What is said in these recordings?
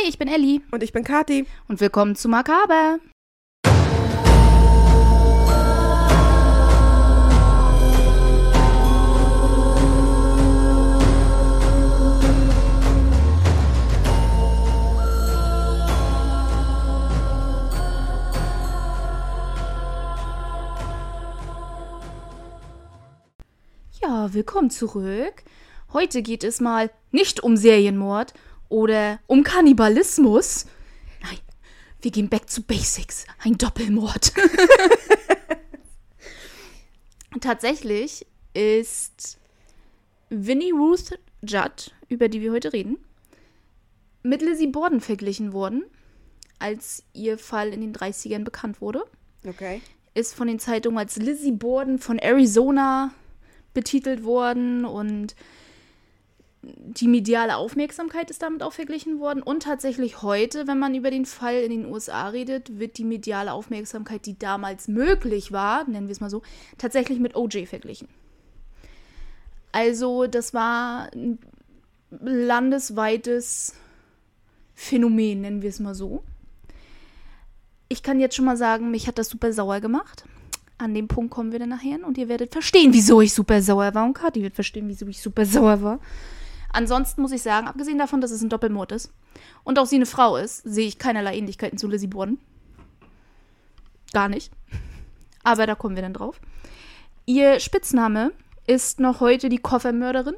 Hi, ich bin Elli Und ich bin Kati. und willkommen zu Makaber. Ja, willkommen zurück. Heute geht es mal nicht um Serienmord oder um Kannibalismus. Nein, wir gehen back to basics. Ein Doppelmord. Tatsächlich ist Winnie Ruth Judd, über die wir heute reden, mit Lizzie Borden verglichen worden, als ihr Fall in den 30ern bekannt wurde. Okay. Ist von den Zeitungen als Lizzie Borden von Arizona betitelt worden und die mediale Aufmerksamkeit ist damit auch verglichen worden. Und tatsächlich heute, wenn man über den Fall in den USA redet, wird die mediale Aufmerksamkeit, die damals möglich war, nennen wir es mal so, tatsächlich mit OJ verglichen. Also das war ein landesweites Phänomen, nennen wir es mal so. Ich kann jetzt schon mal sagen, mich hat das super sauer gemacht. An dem Punkt kommen wir dann nachher und ihr werdet verstehen, wieso ich super sauer war. Und Kathi wird verstehen, wieso ich super sauer war. Ansonsten muss ich sagen, abgesehen davon, dass es ein Doppelmord ist und auch sie eine Frau ist, sehe ich keinerlei Ähnlichkeiten zu Lizzie Borden. Gar nicht. Aber da kommen wir dann drauf. Ihr Spitzname ist noch heute die Koffermörderin.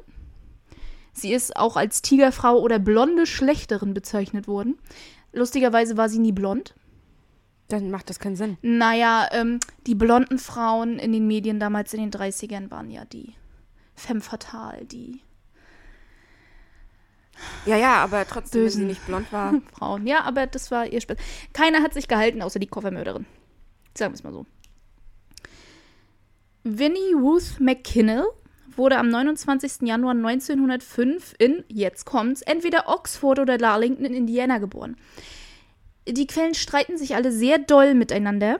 Sie ist auch als Tigerfrau oder blonde Schlechterin bezeichnet worden. Lustigerweise war sie nie blond. Dann macht das keinen Sinn. Naja, ähm, die blonden Frauen in den Medien damals in den 30ern waren ja die femme fatale, die Ja, ja, aber trotzdem, wenn Bösen. sie nicht blond war. Frauen. Ja, aber das war ihr Spiel. Keiner hat sich gehalten, außer die Koffermörderin. Sagen wir es mal so. Winnie Ruth McKinnell wurde am 29. Januar 1905 in, jetzt kommt's, entweder Oxford oder Darlington in Indiana geboren. Die Quellen streiten sich alle sehr doll miteinander.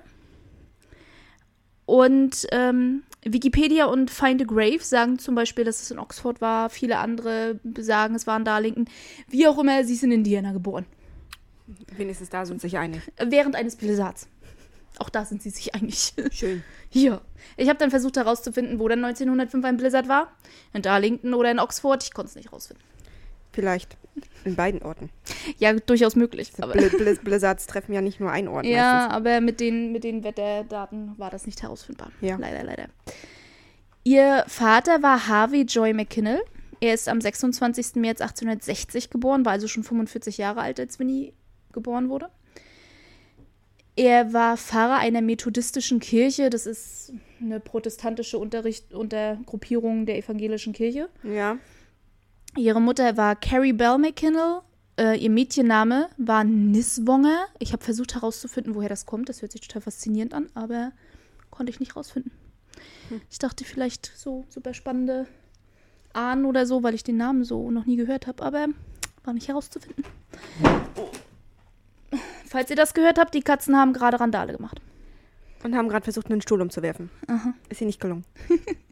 Und ähm, Wikipedia und Find a Grave sagen zum Beispiel, dass es in Oxford war. Viele andere sagen, es war in Darlington. Wie auch immer, sie ist in Indiana geboren. Wenigstens da sind sich einig. Während eines Blizzards. Auch da sind sie sich einig. Schön. Hier. Ich habe dann versucht herauszufinden, wo dann 1905 ein Blizzard war. In Darlington oder in Oxford. Ich konnte es nicht rausfinden. Vielleicht in beiden Orten. Ja, durchaus möglich. Aber, Bl Bl Blizzards treffen ja nicht nur einen Ort ja, meistens. aber mit den, mit den Wetterdaten war das nicht herausfindbar. Ja. Leider, leider. Ihr Vater war Harvey Joy McKinnell. Er ist am 26. März 1860 geboren, war also schon 45 Jahre alt, als Winnie geboren wurde. Er war Pfarrer einer methodistischen Kirche. Das ist eine protestantische Unterricht Untergruppierung der evangelischen Kirche. Ja. Ihre Mutter war Carrie Bell McKinnell. Äh, ihr Mädchenname war Niswonger. Ich habe versucht herauszufinden, woher das kommt. Das hört sich total faszinierend an, aber konnte ich nicht rausfinden. Ich dachte vielleicht so super spannende Ahnen oder so, weil ich den Namen so noch nie gehört habe, aber war nicht herauszufinden. Falls ihr das gehört habt, die Katzen haben gerade Randale gemacht. Und haben gerade versucht, einen Stuhl umzuwerfen. Aha. Ist ihr nicht gelungen.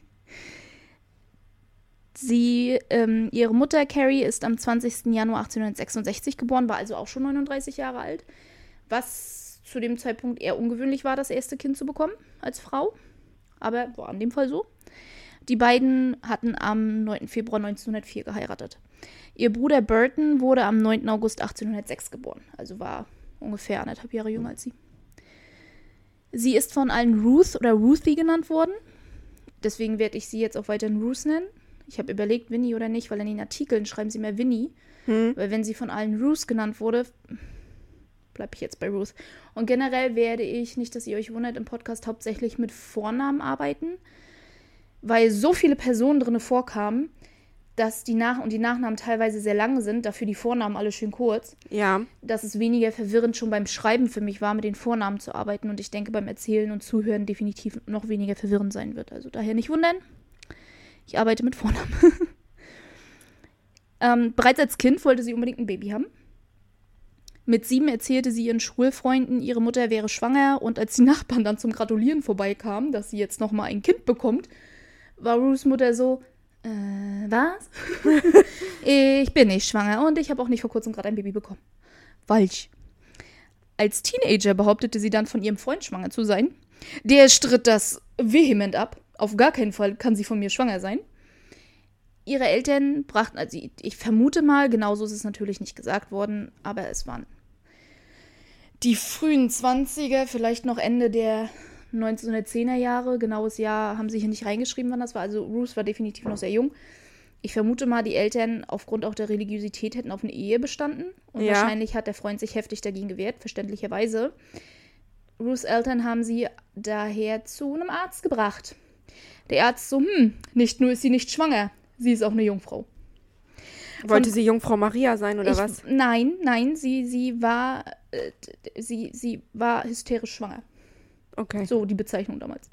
Sie, ähm, ihre Mutter Carrie ist am 20. Januar 1866 geboren, war also auch schon 39 Jahre alt, was zu dem Zeitpunkt eher ungewöhnlich war, das erste Kind zu bekommen als Frau. Aber war in dem Fall so. Die beiden hatten am 9. Februar 1904 geheiratet. Ihr Bruder Burton wurde am 9. August 1806 geboren, also war ungefähr anderthalb Jahre jünger als sie. Sie ist von allen Ruth oder Ruthie genannt worden. Deswegen werde ich sie jetzt auch weiterhin Ruth nennen. Ich habe überlegt, Winnie oder nicht, weil in den Artikeln schreiben sie mehr Winnie. Hm. Weil wenn sie von allen Ruth genannt wurde, bleibe ich jetzt bei Ruth. Und generell werde ich, nicht, dass ihr euch wundert, im Podcast hauptsächlich mit Vornamen arbeiten, weil so viele Personen drin vorkamen, dass die Nach- und die Nachnamen teilweise sehr lang sind, dafür die Vornamen alle schön kurz, Ja. dass es weniger verwirrend schon beim Schreiben für mich war, mit den Vornamen zu arbeiten und ich denke beim Erzählen und Zuhören definitiv noch weniger verwirrend sein wird. Also daher nicht wundern. Ich arbeite mit Vornamen. ähm, bereits als Kind wollte sie unbedingt ein Baby haben. Mit sieben erzählte sie ihren Schulfreunden, ihre Mutter wäre schwanger und als die Nachbarn dann zum Gratulieren vorbeikamen, dass sie jetzt noch mal ein Kind bekommt, war Ruths Mutter so, Äh, was? ich bin nicht schwanger und ich habe auch nicht vor kurzem gerade ein Baby bekommen. Falsch. Als Teenager behauptete sie dann von ihrem Freund schwanger zu sein. Der stritt das vehement ab. Auf gar keinen Fall kann sie von mir schwanger sein. Ihre Eltern brachten, also ich vermute mal, genauso ist es natürlich nicht gesagt worden, aber es waren die frühen 20er, vielleicht noch Ende der 1910er Jahre. Genaues Jahr haben sie hier nicht reingeschrieben, wann das war. Also Ruth war definitiv noch sehr jung. Ich vermute mal, die Eltern aufgrund auch der Religiosität hätten auf eine Ehe bestanden. Und Ja. wahrscheinlich hat der Freund sich heftig dagegen gewehrt, verständlicherweise. Ruths Eltern haben sie daher zu einem Arzt gebracht. Der Arzt so, hm, nicht nur ist sie nicht schwanger, sie ist auch eine Jungfrau. Wollte sie Jungfrau Maria sein oder ich, was? Nein, nein, sie, sie war, äh, sie, sie war hysterisch schwanger. Okay. So die Bezeichnung damals.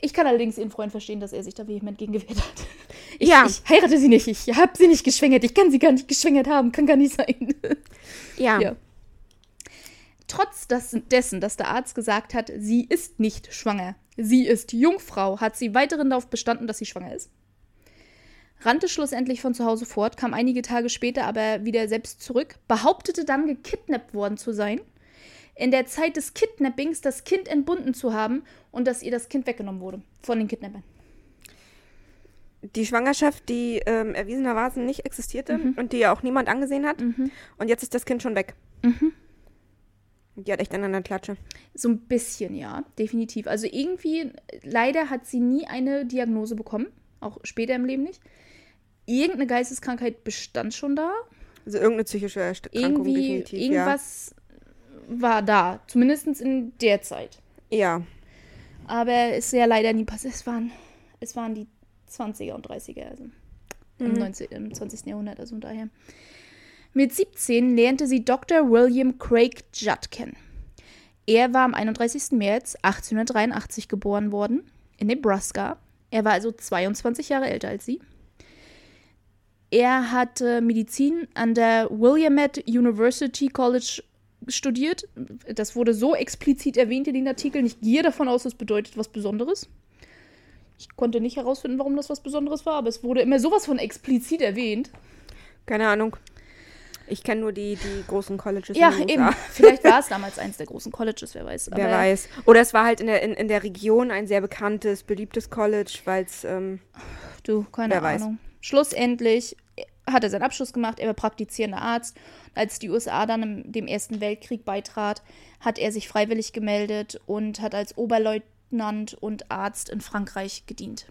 Ich kann allerdings ihren Freund verstehen, dass er sich da vehement gegen gewehrt hat. Ich, Ja. ich heirate sie nicht. Ich habe sie nicht geschwängert. Ich kann sie gar nicht geschwängert haben. Kann gar nicht sein. Ja. Ja. Trotz dessen, dass der Arzt gesagt hat, sie ist nicht schwanger, sie ist Jungfrau, hat sie weiterhin darauf bestanden, dass sie schwanger ist. Rannte schlussendlich von zu Hause fort, kam einige Tage später aber wieder selbst zurück, behauptete dann gekidnappt worden zu sein, in der Zeit des Kidnappings das Kind entbunden zu haben und dass ihr das Kind weggenommen wurde von den Kidnappern. Die Schwangerschaft, die ähm, erwiesenermaßen nicht existierte Mhm. und die ja auch niemand angesehen hat. Und jetzt ist das Kind schon weg. Mhm. Die hat echt an einer Klatsche. So ein bisschen, ja, definitiv. Also irgendwie, leider hat sie nie eine Diagnose bekommen, auch später im Leben nicht. Irgendeine Geisteskrankheit bestand schon da. Also irgendeine psychische Erkrankung Irgendwie, definitiv. irgendwas war da, zumindest in der Zeit. Ja. ja. Aber ist ja leider nie passiert. Es waren, es waren die 20er und 30er, also im, 19, im 20. Jahrhundert, also daher. Mit 17 lernte sie Dr. William Craig Judd kennen. Er war am 31. März 1883 geboren worden in Nebraska. Er war also 22 Jahre älter als sie. Er hatte Medizin an der Willamette University College studiert. Das wurde so explizit erwähnt in den Artikeln. Ich gehe davon aus, es bedeutet was Besonderes. Ich konnte nicht herausfinden, warum das was Besonderes war, aber es wurde immer sowas von explizit erwähnt. Keine Ahnung. Ich kenne nur die, die großen Colleges Ja, eben. Vielleicht war es damals eins der großen Colleges, wer weiß. Wer weiß. Oder es war halt in der, in, in der Region ein sehr bekanntes, beliebtes College, weil es, ähm, Du, keine Wer weiß. Ahnung. Schlussendlich hat er seinen Abschluss gemacht, er war praktizierender Arzt. Als die USA dann im, dem Ersten Weltkrieg beitrat, hat er sich freiwillig gemeldet und hat als Oberleutnant und Arzt in Frankreich gedient.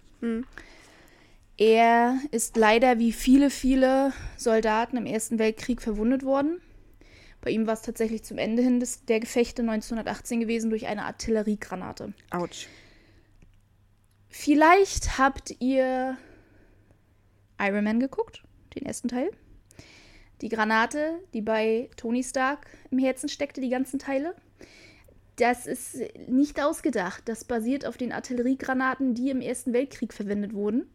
Er ist leider wie viele, viele Soldaten im Ersten Weltkrieg verwundet worden. Bei ihm war es tatsächlich zum Ende hin des, der Gefechte 1918 gewesen durch eine Artilleriegranate. ouch. Vielleicht habt ihr Iron Man geguckt, den ersten Teil. Die Granate, die bei Tony Stark im Herzen steckte, die ganzen Teile. Das ist nicht ausgedacht. Das basiert auf den Artilleriegranaten, die im Ersten Weltkrieg verwendet wurden,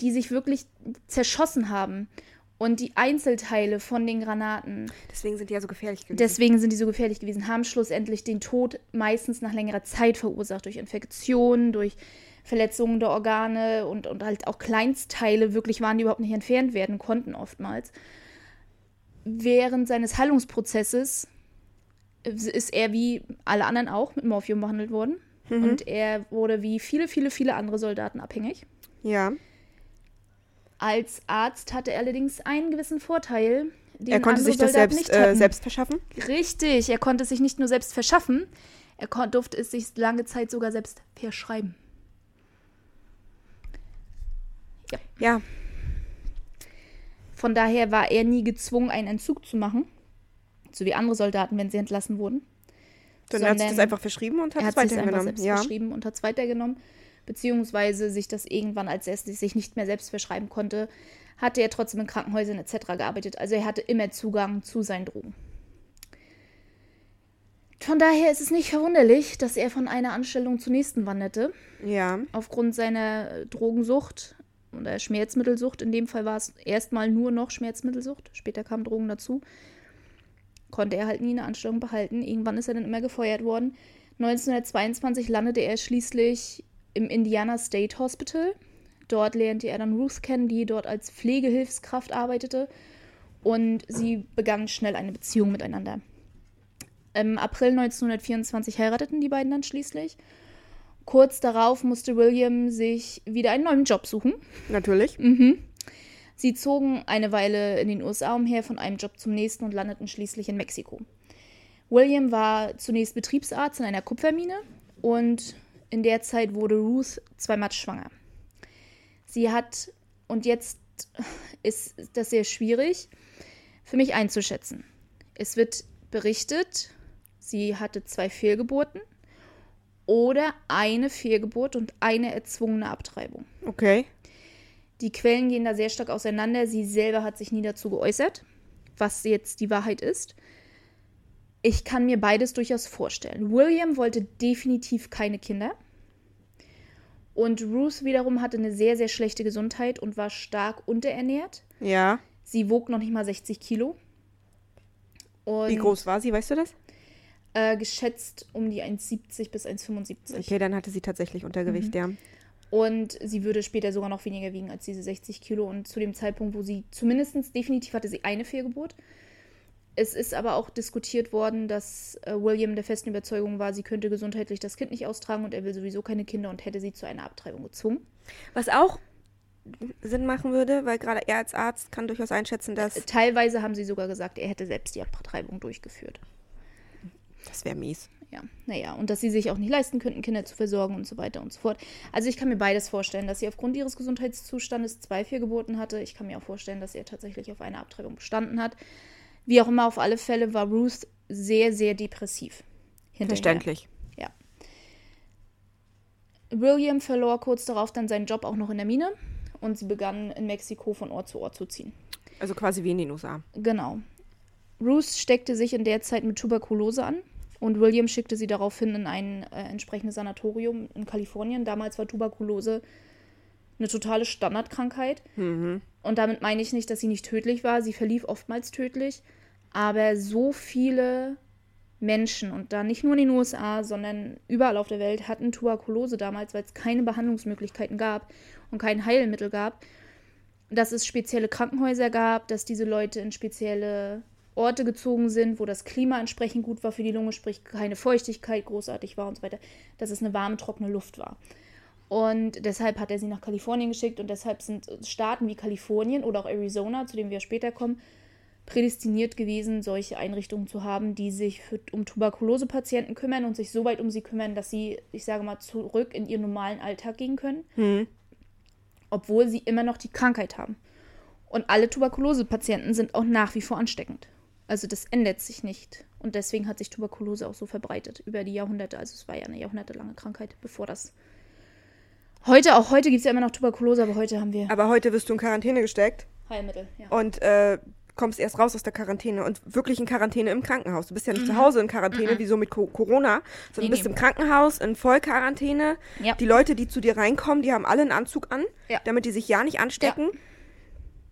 die sich wirklich zerschossen haben. Und die Einzelteile von den Granaten Deswegen sind die ja so gefährlich gewesen. Deswegen sind die so gefährlich gewesen, haben schlussendlich den Tod meistens nach längerer Zeit verursacht, durch Infektionen, durch Verletzungen der Organe und, und halt auch Kleinstteile wirklich waren, die überhaupt nicht entfernt werden konnten oftmals. Während seines Heilungsprozesses ist er wie alle anderen auch mit Morphium behandelt worden. Und er wurde wie viele, viele, viele andere Soldaten abhängig. ja. Als Arzt hatte er allerdings einen gewissen Vorteil. Den Er konnte sich das Soldaten selbst, nicht äh, selbst verschaffen. Richtig, er konnte es sich nicht nur selbst verschaffen, er durfte es sich lange Zeit sogar selbst verschreiben. Ja. Von daher war er nie gezwungen, einen Entzug zu machen, so wie andere Soldaten, wenn sie entlassen wurden. Dann hat sich das einfach verschrieben und hat er es hat sich einfach weitergenommen. selbst Ja. verschrieben und hat es weitergenommen, beziehungsweise sich das irgendwann, als er sich nicht mehr selbst verschreiben konnte, hatte er trotzdem in Krankenhäusern etc. gearbeitet. Also er hatte immer Zugang zu seinen Drogen. Von daher ist es nicht verwunderlich, dass er von einer Anstellung zur nächsten wanderte. ja. aufgrund seiner Drogensucht oder Schmerzmittelsucht. In dem Fall war es erstmal nur noch Schmerzmittelsucht. Später kamen Drogen dazu. Konnte er halt nie eine Anstellung behalten. Irgendwann ist er dann immer gefeuert worden. 1922 landete er schließlich im Indiana State Hospital. Dort lernte er dann Ruth kennen, die dort als Pflegehilfskraft arbeitete. Und sie begannen schnell eine Beziehung miteinander. Im April 1924 heirateten die beiden dann schließlich. Kurz darauf musste William sich wieder einen neuen Job suchen. Natürlich. Mhm. Sie zogen eine Weile in den USA umher von einem Job zum nächsten und landeten schließlich in Mexiko. William war zunächst Betriebsarzt in einer Kupfermine und in der Zeit wurde Ruth zweimal schwanger. Sie hat, und jetzt ist das sehr schwierig für mich einzuschätzen. Es wird berichtet, sie hatte zwei Fehlgeburten oder eine Fehlgeburt und eine erzwungene Abtreibung. Okay. Die Quellen gehen da sehr stark auseinander. Sie selber hat sich nie dazu geäußert, was jetzt die Wahrheit ist. Ich kann mir beides durchaus vorstellen. William wollte definitiv keine Kinder. Und Ruth wiederum hatte eine sehr, sehr schlechte Gesundheit und war stark unterernährt. Ja. Sie wog noch nicht mal 60 Kilo. Und, Wie groß war sie, weißt du das? Äh, geschätzt um die 1,70 bis 1,75. Okay, dann hatte sie tatsächlich Untergewicht, ja. Und sie würde später sogar noch weniger wiegen als diese 60 Kilo. Und zu dem Zeitpunkt, wo sie zumindest definitiv hatte sie eine Fehlgeburt. Es ist aber auch diskutiert worden, dass äh, William der festen Überzeugung war, sie könnte gesundheitlich das Kind nicht austragen und er will sowieso keine Kinder und hätte sie zu einer Abtreibung gezwungen. Was auch Sinn machen würde, weil gerade er als Arzt kann durchaus einschätzen, dass Teilweise haben sie sogar gesagt, er hätte selbst die Abtreibung durchgeführt. das wäre mies. Ja, naja, und dass sie sich auch nicht leisten könnten, Kinder zu versorgen und so weiter und so fort. Also ich kann mir beides vorstellen, dass sie aufgrund ihres Gesundheitszustandes zwei Fehlgeburten hatte. Ich kann mir auch vorstellen, dass er tatsächlich auf eine Abtreibung bestanden hat. Wie auch immer, auf alle Fälle war Ruth sehr, sehr depressiv. hinterher. Verständlich. Ja. William verlor kurz darauf dann seinen Job auch noch in der Mine und sie begannen in Mexiko von Ort zu Ort zu ziehen. Also quasi wie in den USA. Genau. Ruth steckte sich in der Zeit mit Tuberkulose an und William schickte sie daraufhin in ein äh, entsprechendes Sanatorium in Kalifornien. Damals war Tuberkulose eine totale Standardkrankheit. Und damit meine ich nicht, dass sie nicht tödlich war. Sie verlief oftmals tödlich. Aber so viele Menschen, und da nicht nur in den USA, sondern überall auf der Welt, hatten Tuberkulose damals, weil es keine Behandlungsmöglichkeiten gab und kein Heilmittel gab, dass es spezielle Krankenhäuser gab, dass diese Leute in spezielle Orte gezogen sind, wo das Klima entsprechend gut war für die Lunge, sprich keine Feuchtigkeit großartig war und so weiter, dass es eine warme, trockene Luft war. Und deshalb hat er sie nach Kalifornien geschickt und deshalb sind Staaten wie Kalifornien oder auch Arizona, zu dem wir später kommen, prädestiniert gewesen, solche Einrichtungen zu haben, die sich für, um Tuberkulose-Patienten kümmern und sich so weit um sie kümmern, dass sie, ich sage mal, zurück in ihren normalen Alltag gehen können, obwohl sie immer noch die Krankheit haben. Und alle Tuberkulose-Patienten sind auch nach wie vor ansteckend. Also das ändert sich nicht. Und deswegen hat sich Tuberkulose auch so verbreitet über die Jahrhunderte. Also es war ja eine jahrhundertelange Krankheit, bevor das. Heute, auch heute gibt es ja immer noch Tuberkulose, aber heute haben wir Aber heute wirst du in Quarantäne gesteckt Heilmittel. Ja. und äh, kommst erst raus aus der Quarantäne und wirklich in Quarantäne im Krankenhaus. Du bist ja nicht zu Hause in Quarantäne, wie so mit Co Corona, sondern Nee, bist nee. im Krankenhaus in Vollquarantäne. Ja. Die Leute, die zu dir reinkommen, die haben alle einen Anzug an, Ja. damit die sich ja nicht anstecken.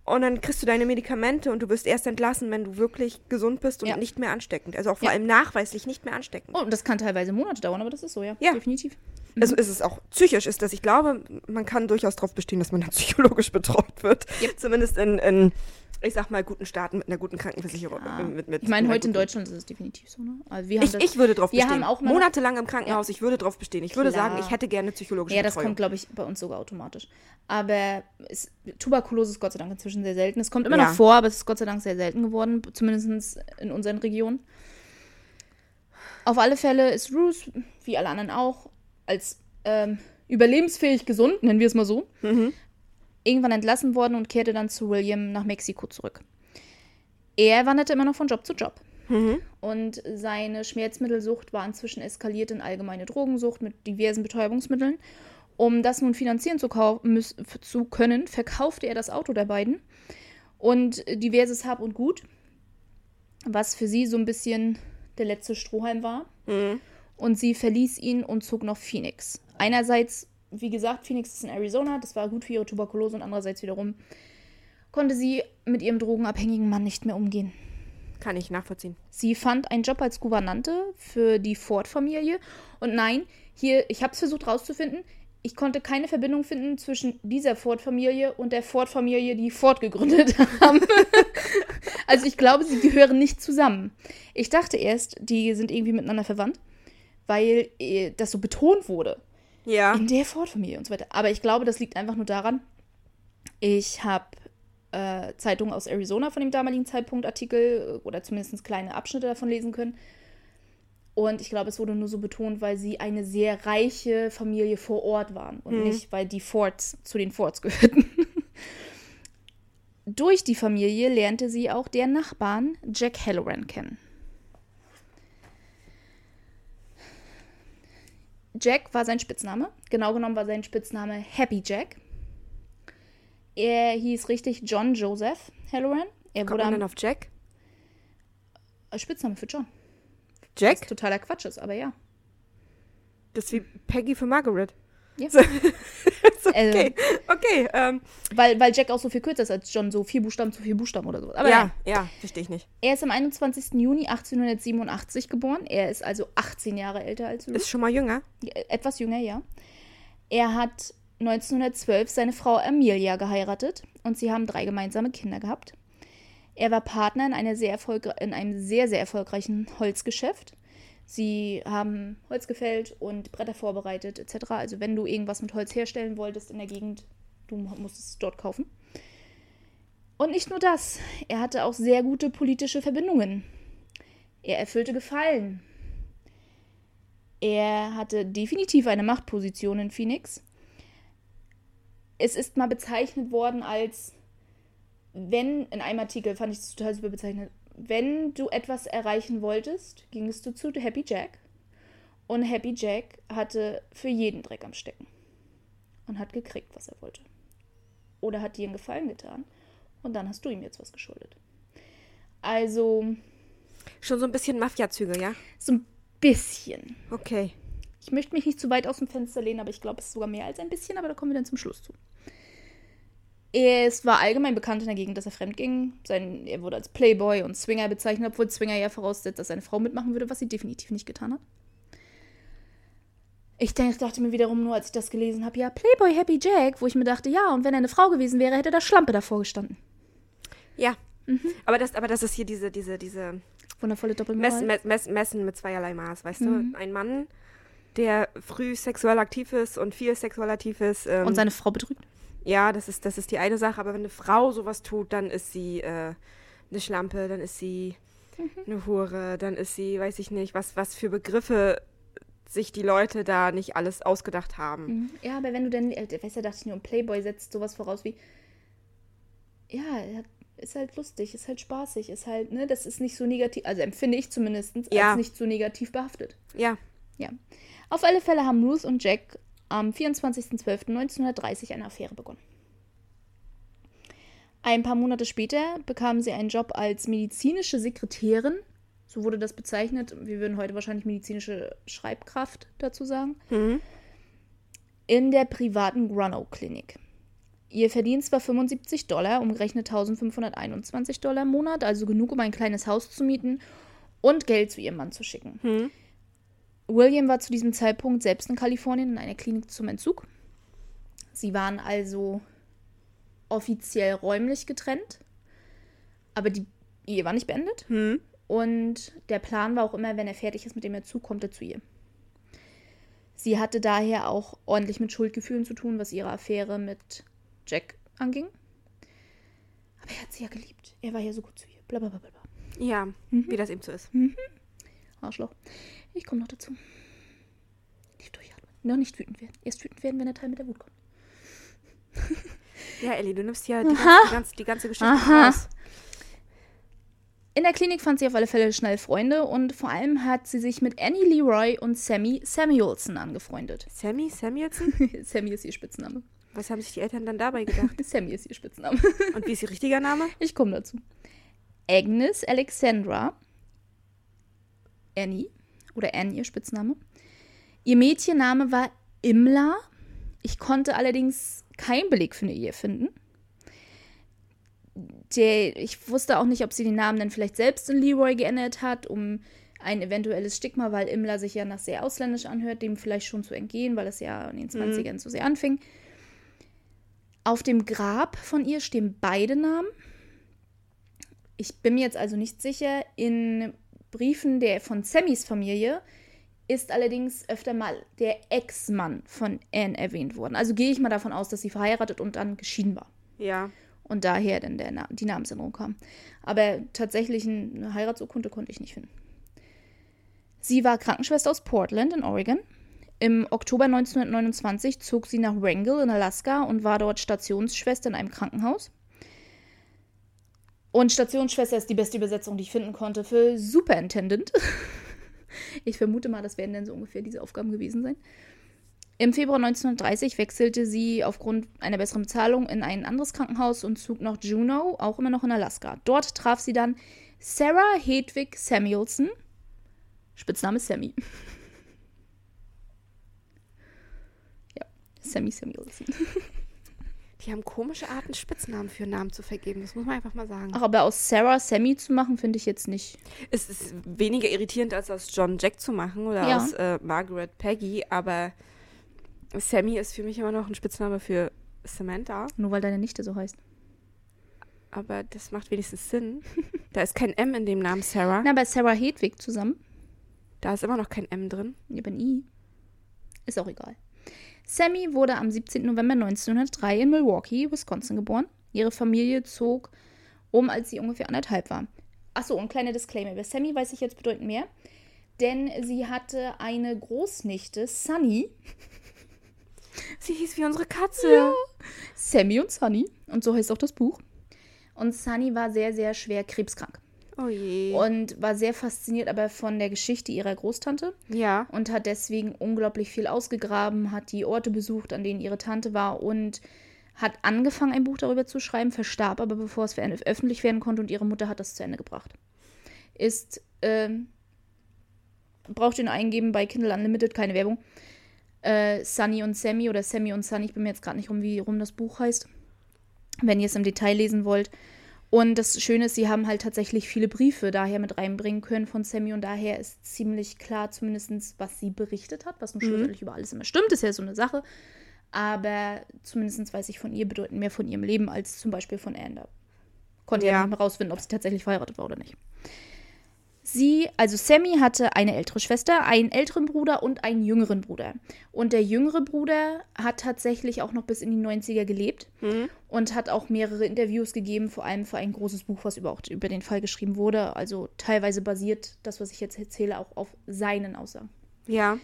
Und dann kriegst du deine Medikamente und du wirst erst entlassen, wenn du wirklich gesund bist und Ja. nicht mehr ansteckend. Also auch vor Ja. allem nachweislich nicht mehr ansteckend. Oh, und das kann teilweise Monate dauern, aber das ist so, ja. Ja. Definitiv. Also ist es auch psychisch ist das. Ich glaube, man kann durchaus darauf bestehen, dass man dann psychologisch betreut wird. Yep. Zumindest in, in, ich sag mal, guten Staaten mit einer guten Krankenversicherung. Mit, mit, Ich meine, heute in Deutschland ist es definitiv so, ne? Also wir haben Ich, das, ich würde drauf wir bestehen. Monatelang im Krankenhaus, ich würde drauf bestehen. Ich würde Klar. sagen, ich hätte gerne psychologische Ja, das Betreuung. kommt, glaube ich, bei uns sogar automatisch. Aber es, Tuberkulose ist Gott sei Dank inzwischen sehr selten. Es kommt immer Ja. noch vor, aber es ist Gott sei Dank sehr selten geworden, zumindest in unseren Regionen. Auf alle Fälle ist Ruth, wie alle anderen auch, als ähm, überlebensfähig gesund, nennen wir es mal so, irgendwann entlassen worden und kehrte dann zu William nach Mexiko zurück. Er wanderte immer noch von Job zu Job. Und seine Schmerzmittelsucht war inzwischen eskaliert in allgemeine Drogensucht mit diversen Betäubungsmitteln. Um das nun finanzieren zu, zu können, verkaufte er das Auto der beiden und diverses Hab und Gut, was für sie so ein bisschen der letzte Strohhalm war. Und sie verließ ihn und zog nach Phoenix. Einerseits, wie gesagt, Phoenix ist in Arizona, das war gut für ihre Tuberkulose und andererseits wiederum konnte sie mit ihrem drogenabhängigen Mann nicht mehr umgehen. Kann ich nachvollziehen. Sie fand einen Job als Gouvernante für die Ford-Familie. Und nein, hier, ich habe es versucht rauszufinden, ich konnte keine Verbindung finden zwischen dieser Ford-Familie und der Ford-Familie, die Ford gegründet haben. also ich glaube, sie gehören nicht zusammen. Ich dachte erst, die sind irgendwie miteinander verwandt, weil äh, das so betont wurde. Ja. In der Ford-Familie und so weiter. Aber ich glaube, das liegt einfach nur daran, ich habe äh, Zeitungen aus Arizona von dem damaligen Zeitpunkt Artikel äh, oder zumindest kleine Abschnitte davon lesen können. Und ich glaube, es wurde nur so betont, weil sie eine sehr reiche Familie vor Ort waren und Mhm. nicht, weil die Fords zu den Fords gehörten. Durch die Familie lernte sie auch deren Nachbarn Jack Halloran kennen. Jack war sein Spitzname. Genau genommen war sein Spitzname Happy Jack. Er hieß richtig John Joseph Halloran. Er Kommt wurde man dann auf Jack? äh, Spitzname für John. Jack? Was totaler Quatsch ist, aber ja. Das ist wie Peggy für Margaret. Ja. So. Ist okay. Also- okay. Ähm, Weil, weil Jack auch so viel kürzer ist als John, so vier Buchstaben zu vier Buchstaben oder so. Aber ja, nein. ja, verstehe ich nicht. Er ist am 21. Juni 1887 geboren. Er ist also 18 Jahre älter als Ruth. Ist schon mal jünger. Etwas jünger, ja. Er hat 1912 seine Frau Amelia geheiratet und sie haben drei gemeinsame Kinder gehabt. Er war Partner in, sehr in einem sehr, sehr erfolgreichen Holzgeschäft. Sie haben Holz gefällt und Bretter vorbereitet etc. Also wenn du irgendwas mit Holz herstellen wolltest in der Gegend, du musstest es dort kaufen. Und nicht nur das, er hatte auch sehr gute politische Verbindungen. Er erfüllte Gefallen. Er hatte definitiv eine Machtposition in Phoenix. Es ist mal bezeichnet worden als, wenn, in einem Artikel fand ich es total super bezeichnet, wenn du etwas erreichen wolltest, gingst du zu Happy Jack. Und Happy Jack hatte für jeden Dreck am Stecken. Und hat gekriegt, was er wollte. Oder hat dir einen Gefallen getan. Und dann hast du ihm jetzt was geschuldet. Also, Schon so ein bisschen Mafia-Züge, ja? so ein bisschen. Okay. Ich möchte mich nicht zu weit aus dem Fenster lehnen, aber ich glaube, es ist sogar mehr als ein bisschen, aber da kommen wir dann zum Schluss zu. Es war allgemein bekannt in der Gegend, dass er fremdging. Sein, er wurde als Playboy und Swinger bezeichnet, obwohl Swinger ja voraussetzt, dass seine Frau mitmachen würde, was sie definitiv nicht getan hat. Ich dachte mir wiederum nur, als ich das gelesen habe, ja, Playboy Happy Jack, wo ich mir dachte, ja, und wenn er eine Frau gewesen wäre, hätte da Schlampe davor gestanden. Ja. Mhm. Aber, das, aber das ist hier diese, diese, diese Wundervolle Doppelmoral. Messen, Mess, Mess, Messen mit zweierlei Maß, weißt Mhm. du? Ein Mann, der früh sexuell aktiv ist und viel sexuell aktiv ist. Ähm, und seine Frau betrügt. Ja, das ist, das ist die eine Sache, aber wenn eine Frau sowas tut, dann ist sie äh, eine Schlampe, dann ist sie Mhm. eine Hure, dann ist sie, weiß ich nicht, was, was für Begriffe sich die Leute da nicht alles ausgedacht haben. Mhm. Ja, aber wenn du denn, äh, weißt du, dachte ich nur, ein Playboy setzt sowas voraus wie, ja, ist halt lustig, ist halt spaßig, ist halt, ne, das ist nicht so negativ, also empfinde ich zumindest Ja. als nicht so negativ behaftet. Ja, Ja. Auf alle Fälle haben Ruth und Jack am 24.12.1930 eine Affäre begonnen. Ein paar Monate später bekamen sie einen Job als medizinische Sekretärin. So wurde das bezeichnet. Wir würden heute wahrscheinlich medizinische Schreibkraft dazu sagen. Mhm. In der privaten Grunow-Klinik. Ihr Verdienst war 75 Dollar, umgerechnet 1521 Dollar im Monat, also genug, um ein kleines Haus zu mieten und Geld zu ihrem Mann zu schicken. Mhm. William war zu diesem Zeitpunkt selbst in Kalifornien in einer Klinik zum Entzug. Sie waren also offiziell räumlich getrennt, aber die Ehe war nicht beendet. Mhm. Und der Plan war auch immer, wenn er fertig ist mit dem Entzug, kommt er zu ihr. Sie hatte daher auch ordentlich mit Schuldgefühlen zu tun, was ihre Affäre mit Jack anging. Aber er hat sie ja geliebt. Er war ja so gut zu ihr. Blablabla. ja, Mhm. wie das eben so ist. Arschloch. Ich komme noch dazu. Nicht durchatmen. Noch nicht wütend werden. Erst wütend werden, wenn der Teil mit der Wut kommt. Ja, Ellie, du nimmst ja die ganze, die ganze, die ganze Geschichte Aha. raus. In der Klinik fand sie auf alle Fälle schnell Freunde und vor allem hat sie sich mit Annie Leroy und Sammy Samuelson angefreundet. Sammy Samuelson? Sammy ist ihr Spitzname. Was haben sich die Eltern dann dabei gedacht? Sammy ist ihr Spitzname. Und wie ist ihr richtiger Name? Ich komme dazu. Agnes Alexandra, Annie oder Annie, ihr Spitzname. Ihr Mädchenname war Imla. Ich konnte allerdings keinen Beleg für eine Ehe finden. Der, ich wusste auch nicht, ob sie den Namen dann vielleicht selbst in Leroy geändert hat, um ein eventuelles Stigma, weil Imla sich ja nach sehr ausländisch anhört, dem vielleicht schon zu entgehen, weil es ja in den 20ern so sehr anfing. Auf dem Grab von ihr stehen beide Namen. Ich bin mir jetzt also nicht sicher. In Briefen der von Sammys Familie ist allerdings öfter mal der Ex-Mann von Anne erwähnt worden. Also gehe ich mal davon aus, dass sie verheiratet und dann geschieden war. Ja. Und daher dann der Na die Namensänderung kam. Aber tatsächlich eine Heiratsurkunde konnte ich nicht finden. Sie war Krankenschwester aus Portland in Oregon. Im Oktober 1929 zog sie nach Wrangell in Alaska und war dort Stationsschwester in einem Krankenhaus. Und Stationsschwester ist die beste Übersetzung, die ich finden konnte für Superintendent. ich vermute mal, das werden dann so ungefähr diese Aufgaben gewesen sein. Im Februar 1930 wechselte sie aufgrund einer besseren Bezahlung in ein anderes Krankenhaus und zog nach Juneau, auch immer noch in Alaska. Dort traf sie dann Sarah Hedwig Samuelson, Spitzname Sammy. ja, Sammy Samuelson. Die haben komische Arten, Spitznamen für Namen zu vergeben. Das muss man einfach mal sagen. Ach, aber aus Sarah Sammy zu machen, finde ich jetzt nicht. Es ist weniger irritierend, als aus John Jack zu machen oder Ja. aus äh, Margaret Peggy, aber Sammy ist für mich immer noch ein Spitzname für Samantha. Nur weil deine Nichte so heißt. Aber das macht wenigstens Sinn. da ist kein M in dem Namen Sarah. Na, bei Sarah Hedwig zusammen. Da ist immer noch kein M drin. Ich bin I. Ist auch egal. Sammy wurde am 17. November 1903 in Milwaukee, Wisconsin geboren. Ihre Familie zog um, als sie ungefähr anderthalb war. Achso, ein kleiner Disclaimer. Über Sammy weiß ich jetzt bedeutend mehr. Denn sie hatte eine Großnichte, Sunny. Sie hieß wie unsere Katze. Sammy und Sunny. Und so heißt auch das Buch. Und Sunny war sehr, sehr schwer krebskrank. Oh. Und war sehr fasziniert aber von der Geschichte ihrer Großtante. ja. und hat deswegen unglaublich viel ausgegraben, hat die Orte besucht, an denen ihre Tante war und hat angefangen, ein Buch darüber zu schreiben, verstarb aber, bevor es veröffentlicht werden konnte und ihre Mutter hat das zu Ende gebracht. Ist, ähm, braucht ihr nur eingeben bei Kindle Unlimited, keine Werbung. Äh, Sunny und Sammy oder Sammy und Sunny, ich bin mir jetzt gerade nicht rum, wie rum das Buch heißt, wenn ihr es im Detail lesen wollt. Und das Schöne ist, sie haben halt tatsächlich viele Briefe daher mit reinbringen können von Sammy und daher ist ziemlich klar, zumindest was sie berichtet hat, was nun schlussendlich über alles immer stimmt, ist ja so eine Sache. Aber zumindest weiß ich von ihr bedeutend mehr von ihrem Leben als zum Beispiel von Anne. Da Konnte ja Ja. nicht mehr rausfinden, ob sie tatsächlich verheiratet war oder nicht. Sie, also Sammy hatte eine ältere Schwester, einen älteren Bruder und einen jüngeren Bruder. Und der jüngere Bruder hat tatsächlich auch noch bis in die 90er gelebt und hat auch mehrere Interviews gegeben, vor allem für ein großes Buch, was überhaupt über den Fall geschrieben wurde. Also teilweise basiert das, was ich jetzt erzähle, auch auf seinen Aussagen. Ja.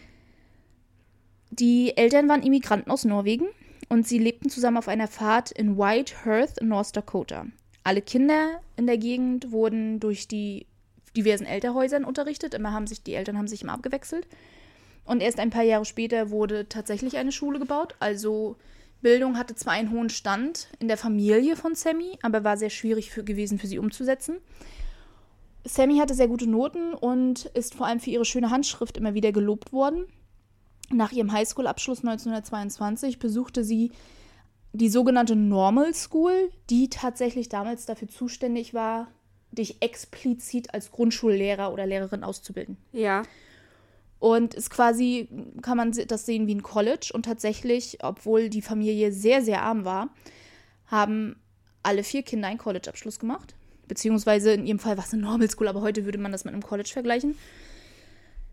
Die Eltern waren Immigranten aus Norwegen und sie lebten zusammen auf einer Fahrt in White Hearth North Dakota. Alle Kinder in der Gegend wurden durch die diversen Elternhäusern unterrichtet. Immer haben sich die Eltern haben sich immer abgewechselt. Und erst ein paar Jahre später wurde tatsächlich eine Schule gebaut. Also Bildung hatte zwar einen hohen Stand in der Familie von Sammy, aber war sehr schwierig für, gewesen für sie umzusetzen. Sammy hatte sehr gute Noten und ist vor allem für ihre schöne Handschrift immer wieder gelobt worden. Nach ihrem Highschool-Abschluss 1922 besuchte sie die sogenannte Normal School, die tatsächlich damals dafür zuständig war, dich explizit als Grundschullehrer oder Lehrerin auszubilden. Ja. Und ist quasi, kann man das sehen wie ein College. Und tatsächlich, obwohl die Familie sehr, sehr arm war, haben alle vier Kinder einen College-Abschluss gemacht. Beziehungsweise in ihrem Fall war es eine Normal School, aber heute würde man das mit einem College vergleichen.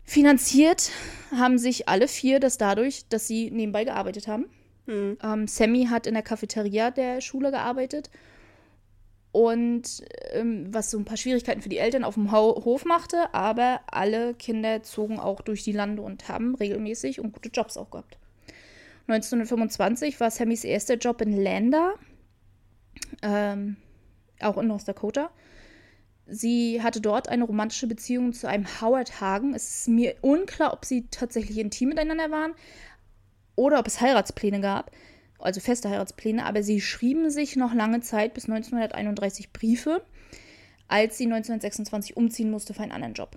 Finanziert haben sich alle vier das dadurch, dass sie nebenbei gearbeitet haben. Ähm, Sammy hat in der Cafeteria der Schule gearbeitet und ähm, was so ein paar Schwierigkeiten für die Eltern auf dem Ho Hof machte, aber alle Kinder zogen auch durch die Lande und haben regelmäßig und gute Jobs auch gehabt. 1925 war Sammys erster Job in Lander, ähm, auch in North Dakota. Sie hatte dort eine romantische Beziehung zu einem Howard Hagen. Es ist mir unklar, ob sie tatsächlich intim miteinander waren oder ob es Heiratspläne gab, also feste Heiratspläne, aber sie schrieben sich noch lange Zeit bis 1931 Briefe, als sie 1926 umziehen musste für einen anderen Job.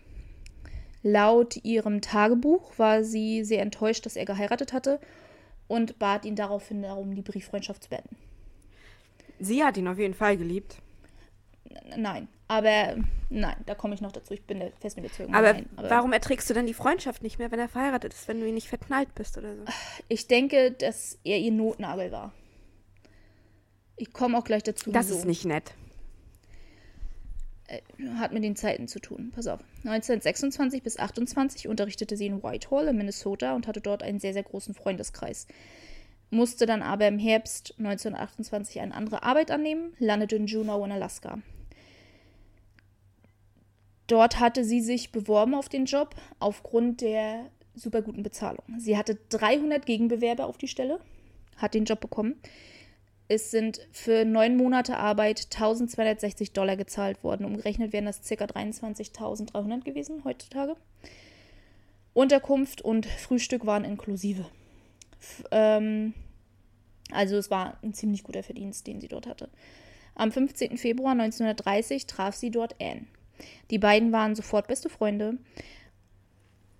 Laut ihrem Tagebuch war sie sehr enttäuscht, dass er geheiratet hatte und bat ihn daraufhin darum, die Brieffreundschaft zu beenden. Sie hat ihn auf jeden Fall geliebt. N- Nein. Aber nein, da komme ich noch dazu. Ich bin der festen Überzeugung. Aber, nein, warum erträgst du dann die Freundschaft nicht mehr, wenn er verheiratet ist, wenn du ihn nicht verknallt bist oder so? Ich denke, dass er ihr Notnagel war. Ich komme auch gleich dazu. Das wieso. ist nicht nett. hat mit den Zeiten zu tun. Pass auf. 1926 bis 28 unterrichtete sie in Whitehall in Minnesota und hatte dort einen sehr, sehr großen Freundeskreis. Musste dann aber im Herbst 1928 eine andere Arbeit annehmen, landete in Juneau in Alaska. Dort hatte sie sich beworben auf den Job aufgrund der super guten Bezahlung. Sie hatte 300 Gegenbewerber auf die Stelle, hat den Job bekommen. Es sind für neun Monate Arbeit 1260 Dollar gezahlt worden. Umgerechnet wären das ca. 23.300 gewesen heutzutage. Unterkunft und Frühstück waren inklusive. F ähm, also es war ein ziemlich guter Verdienst, den sie dort hatte. Am 15. Februar 1930 traf sie dort Anne. Die beiden waren sofort beste Freunde.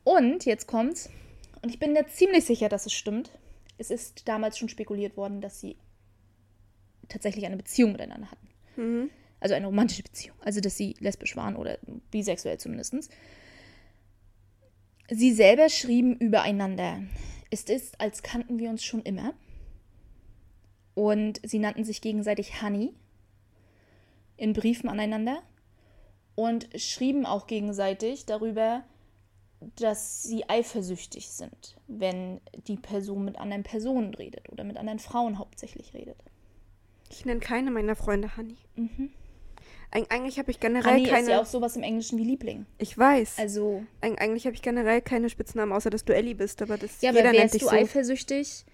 Und jetzt kommt's. Und ich bin mir ziemlich sicher, dass es stimmt. Es ist damals schon spekuliert worden, dass sie tatsächlich eine Beziehung miteinander hatten. Mhm. Also eine romantische Beziehung. Also, dass sie lesbisch waren oder bisexuell zumindest. Sie selber schrieben übereinander. Es ist, als kannten wir uns schon immer. Und sie nannten sich gegenseitig Honey in Briefen aneinander und schrieben auch gegenseitig darüber, dass sie eifersüchtig sind, wenn die Person mit anderen Personen redet oder mit anderen Frauen hauptsächlich redet. Ich nenne keine meiner Freunde Honey. Mhm. Eig eigentlich habe ich generell Honey keine. ist ja auch sowas im Englischen wie Liebling. ich weiß. Also, Eig eigentlich habe ich generell keine Spitznamen, außer dass du Ellie bist, aber das ja, aber jeder nennt wärst dich du so. eifersüchtig,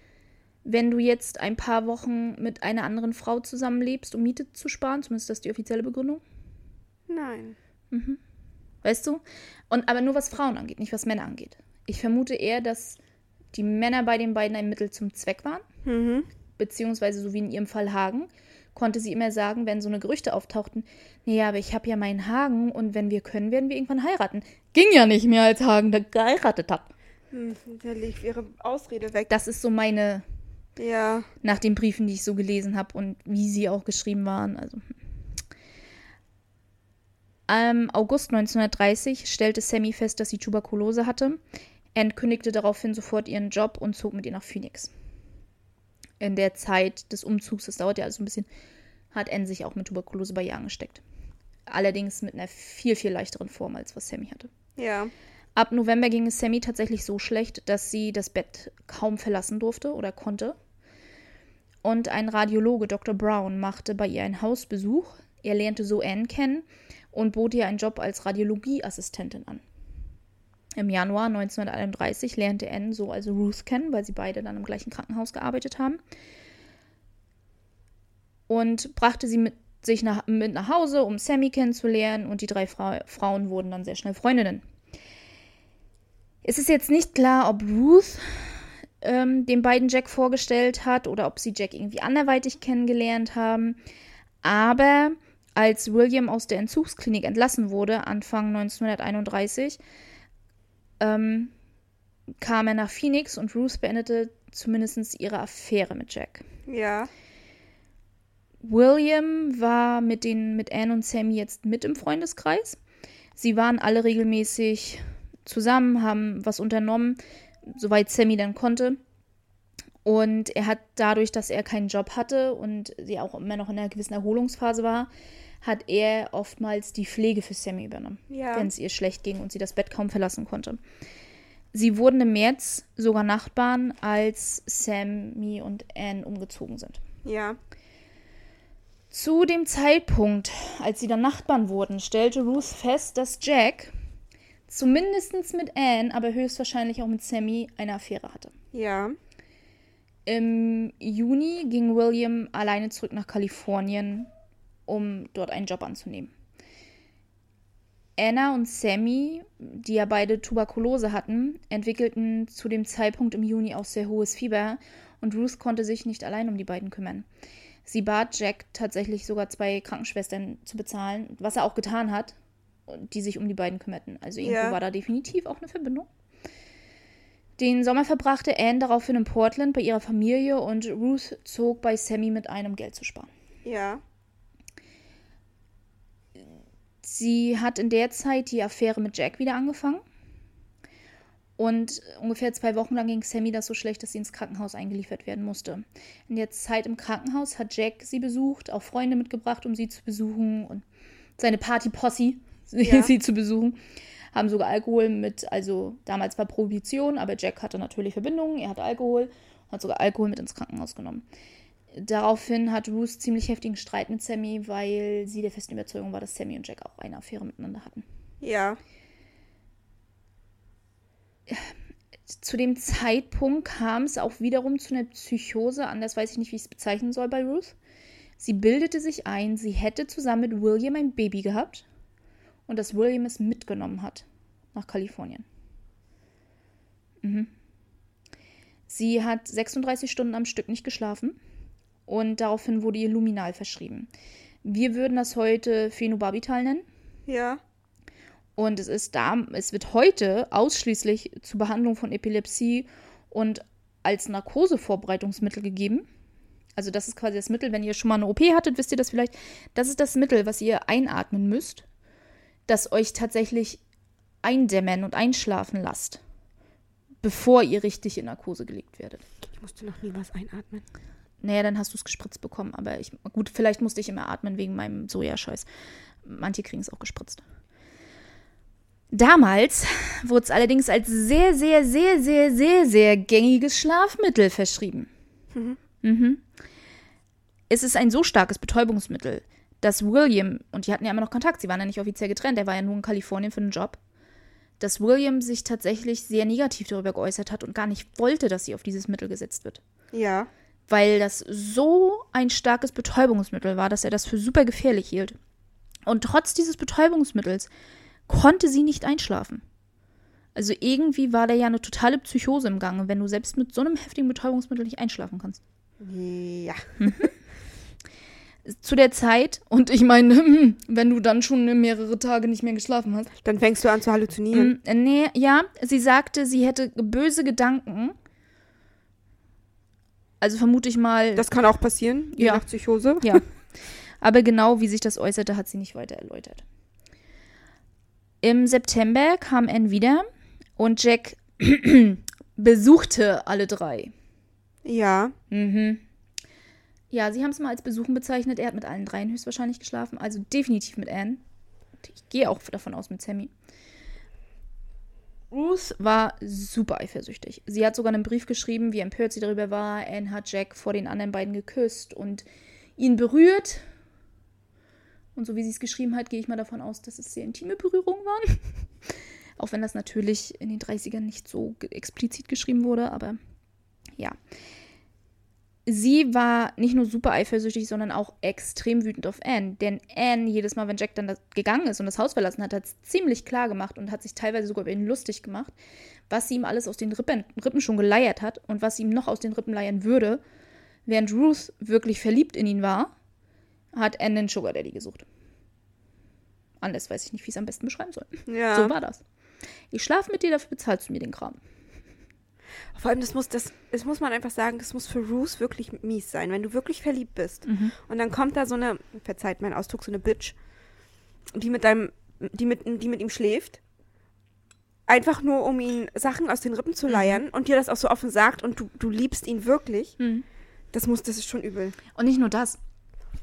wenn du jetzt ein paar Wochen mit einer anderen Frau zusammenlebst, um Miete zu sparen? Zumindest das ist die offizielle Begründung. Nein. Weißt du? Und aber nur was Frauen angeht, nicht was Männer angeht. Ich vermute eher, dass die Männer bei den beiden ein Mittel zum Zweck waren. Mhm. Beziehungsweise, so wie in ihrem Fall Hagen, konnte sie immer sagen, wenn so eine Gerüchte auftauchten, nee, aber ich habe ja meinen Hagen und wenn wir können, werden wir irgendwann heiraten. Ging ja nicht mehr, als Hagen da geheiratet hat. Hm, da liegt ihre Ausrede weg. Das ist so meine, Ja. nach den Briefen, die ich so gelesen habe und wie sie auch geschrieben waren. Also. Im August 1930 stellte Sammy fest, dass sie Tuberkulose hatte. Anne kündigte daraufhin sofort ihren Job und zog mit ihr nach Phoenix. In der Zeit des Umzugs, das dauert ja also ein bisschen, hat Anne sich auch mit Tuberkulose bei ihr angesteckt. Allerdings mit einer viel, viel leichteren Form, als was Sammy hatte. Ja. Ab November ging es Sammy tatsächlich so schlecht, dass sie das Bett kaum verlassen durfte oder konnte. Und ein Radiologe, Dr. Brown, machte bei ihr einen Hausbesuch. Er lernte so Anne kennen und bot ihr einen Job als Radiologieassistentin an. Im Januar 1931 lernte Anne so also Ruth kennen, weil sie beide dann im gleichen Krankenhaus gearbeitet haben. Und brachte sie mit sich nach, mit nach Hause, um Sammy kennenzulernen. Und die drei Fra Frauen wurden dann sehr schnell Freundinnen. Es ist jetzt nicht klar, ob Ruth ähm, den beiden Jack vorgestellt hat oder ob sie Jack irgendwie anderweitig kennengelernt haben. Aber als William aus der Entzugsklinik entlassen wurde, Anfang 1931, ähm, kam er nach Phoenix und Ruth beendete zumindest ihre Affäre mit Jack. Ja. William war mit, den, mit Anne und Sammy jetzt mit im Freundeskreis. Sie waren alle regelmäßig zusammen, haben was unternommen, soweit Sammy dann konnte. Und er hat dadurch, dass er keinen Job hatte und sie auch immer noch in einer gewissen Erholungsphase war, hat er oftmals die Pflege für Sammy übernommen, Ja. wenn es ihr schlecht ging und sie das Bett kaum verlassen konnte. Sie wurden im März sogar Nachbarn, als Sammy und Anne umgezogen sind. Ja. Zu dem Zeitpunkt, als sie dann Nachbarn wurden, stellte Ruth fest, dass Jack zumindest mit Anne, aber höchstwahrscheinlich auch mit Sammy eine Affäre hatte. Ja. Im Juni ging William alleine zurück nach Kalifornien, um dort einen Job anzunehmen. Anna und Sammy, die ja beide Tuberkulose hatten, entwickelten zu dem Zeitpunkt im Juni auch sehr hohes Fieber und Ruth konnte sich nicht allein um die beiden kümmern. Sie bat Jack tatsächlich sogar zwei Krankenschwestern zu bezahlen, was er auch getan hat, die sich um die beiden kümmerten. Also irgendwo Ja. war da definitiv auch eine Verbindung. Den Sommer verbrachte Anne daraufhin in Portland bei ihrer Familie und Ruth zog bei Sammy mit ein, um Geld zu sparen. Ja. Sie hat in der Zeit die Affäre mit Jack wieder angefangen. Und ungefähr zwei Wochen lang ging Sammy das so schlecht, dass sie ins Krankenhaus eingeliefert werden musste. In der Zeit im Krankenhaus hat Jack sie besucht, auch Freunde mitgebracht, um sie zu besuchen und seine Party-Posse, Ja. sie zu besuchen. Haben sogar Alkohol mit, also damals war Prohibition, aber Jack hatte natürlich Verbindungen, er hatte Alkohol, hat sogar Alkohol mit ins Krankenhaus genommen. Daraufhin hat Ruth ziemlich heftigen Streit mit Sammy, weil sie der festen Überzeugung war, dass Sammy und Jack auch eine Affäre miteinander hatten. Ja. zu dem Zeitpunkt kam es auch wiederum zu einer Psychose, anders weiß ich nicht, wie ich es bezeichnen soll bei Ruth. Sie bildete sich ein, sie hätte zusammen mit William ein Baby gehabt und dass William es mitgenommen hat nach Kalifornien. Mhm. Sie hat 36 Stunden am Stück nicht geschlafen und daraufhin wurde ihr Luminal verschrieben. Wir würden das heute Phenobarbital nennen. Ja. Und es ist da, es wird heute ausschließlich zur Behandlung von Epilepsie und als Narkosevorbereitungsmittel gegeben. Also das ist quasi das Mittel, wenn ihr schon mal eine OP hattet, wisst ihr das vielleicht. Das ist das Mittel, was ihr einatmen müsst, das euch tatsächlich eindämmen und einschlafen lasst, bevor ihr richtig in Narkose gelegt werdet. Ich musste noch nie was einatmen. Naja, dann hast du es gespritzt bekommen. Aber ich, gut, vielleicht musste ich immer atmen wegen meinem Sojascheiß. Manche kriegen es auch gespritzt. Damals wurde es allerdings als sehr, sehr, sehr, sehr, sehr, sehr gängiges Schlafmittel verschrieben. Mhm. Es ist ein so starkes Betäubungsmittel, dass William, und die hatten ja immer noch Kontakt, sie waren ja nicht offiziell getrennt, er war ja nur in Kalifornien für den Job, dass William sich tatsächlich sehr negativ darüber geäußert hat und gar nicht wollte, dass sie auf dieses Mittel gesetzt wird Ja. Weil das so ein starkes Betäubungsmittel war, dass er das für super gefährlich hielt. Und trotz dieses Betäubungsmittels konnte sie nicht einschlafen. Also irgendwie war da ja eine totale Psychose im Gange, wenn du selbst mit so einem heftigen Betäubungsmittel nicht einschlafen kannst. Ja. Zu der Zeit, und ich meine, wenn du dann schon mehrere Tage nicht mehr geschlafen hast. Dann fängst du an zu halluzinieren. Mm, nee, ja, sie sagte, sie hätte böse Gedanken. Also vermute ich mal. Das kann auch passieren, je Ja. nach Psychose. Ja. Aber genau wie sich das äußerte, hat sie nicht weiter erläutert. Im September kam Anne wieder und Jack besuchte alle drei. Ja. Mhm. Ja, sie haben es mal als Besuchen bezeichnet. Er hat mit allen dreien höchstwahrscheinlich geschlafen, also definitiv mit Anne. Ich gehe auch davon aus mit Sammy. Ruth war super eifersüchtig. Sie hat sogar einen Brief geschrieben, wie empört sie darüber war. Anne hat Jack vor den anderen beiden geküsst und ihn berührt. Und so wie sie es geschrieben hat, gehe ich mal davon aus, dass es sehr intime Berührungen waren. Auch wenn das natürlich in den 30ern nicht so explizit geschrieben wurde, aber ja. Sie war nicht nur super eifersüchtig, sondern auch extrem wütend auf Anne. Denn Anne, jedes Mal, wenn Jack dann da gegangen ist und das Haus verlassen hat, hat es ziemlich klar gemacht und hat sich teilweise sogar über ihn lustig gemacht, was sie ihm alles aus den Rippen, Rippen schon geleiert hat und was sie ihm noch aus den Rippen leiern würde. Während Ruth wirklich verliebt in ihn war, hat Anne einen Sugar Daddy gesucht. Anders weiß ich nicht, wie ich es am besten beschreiben soll. Ja. So war das. Ich schlafe mit dir, dafür bezahlst du mir den Kram. Vor allem, das muss, das, das muss man einfach sagen, das muss für Ruth wirklich mies sein, wenn du wirklich verliebt bist. Und dann kommt da so eine, verzeiht mein Ausdruck, so eine Bitch, die mit deinem, die mit, die mit ihm schläft. Einfach nur, um ihn Sachen aus den Rippen zu leiern und dir das auch so offen sagt und du, du liebst ihn wirklich. Das muss, das ist schon übel. Und nicht nur das.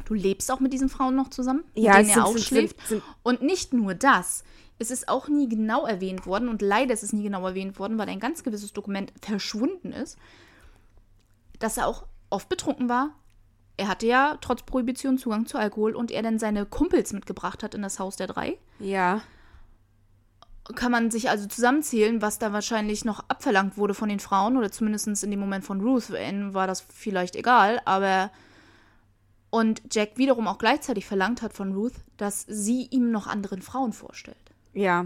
Du lebst auch mit diesen Frauen noch zusammen, Ja, mit denen er sind- auch sind- schläft. sind- und nicht nur das. Es ist auch nie genau erwähnt worden und leider ist es nie genau erwähnt worden, weil ein ganz gewisses Dokument verschwunden ist, dass er auch oft betrunken war. Er hatte ja trotz Prohibition Zugang zu Alkohol und er dann seine Kumpels mitgebracht hat in das Haus der drei. Ja. Kann man sich also zusammenzählen, was da wahrscheinlich noch abverlangt wurde von den Frauen oder zumindest in dem Moment von Ruth. Anne war das vielleicht egal, aber und Jack wiederum auch gleichzeitig verlangt hat von Ruth, dass sie ihm noch anderen Frauen vorstellt. Ja.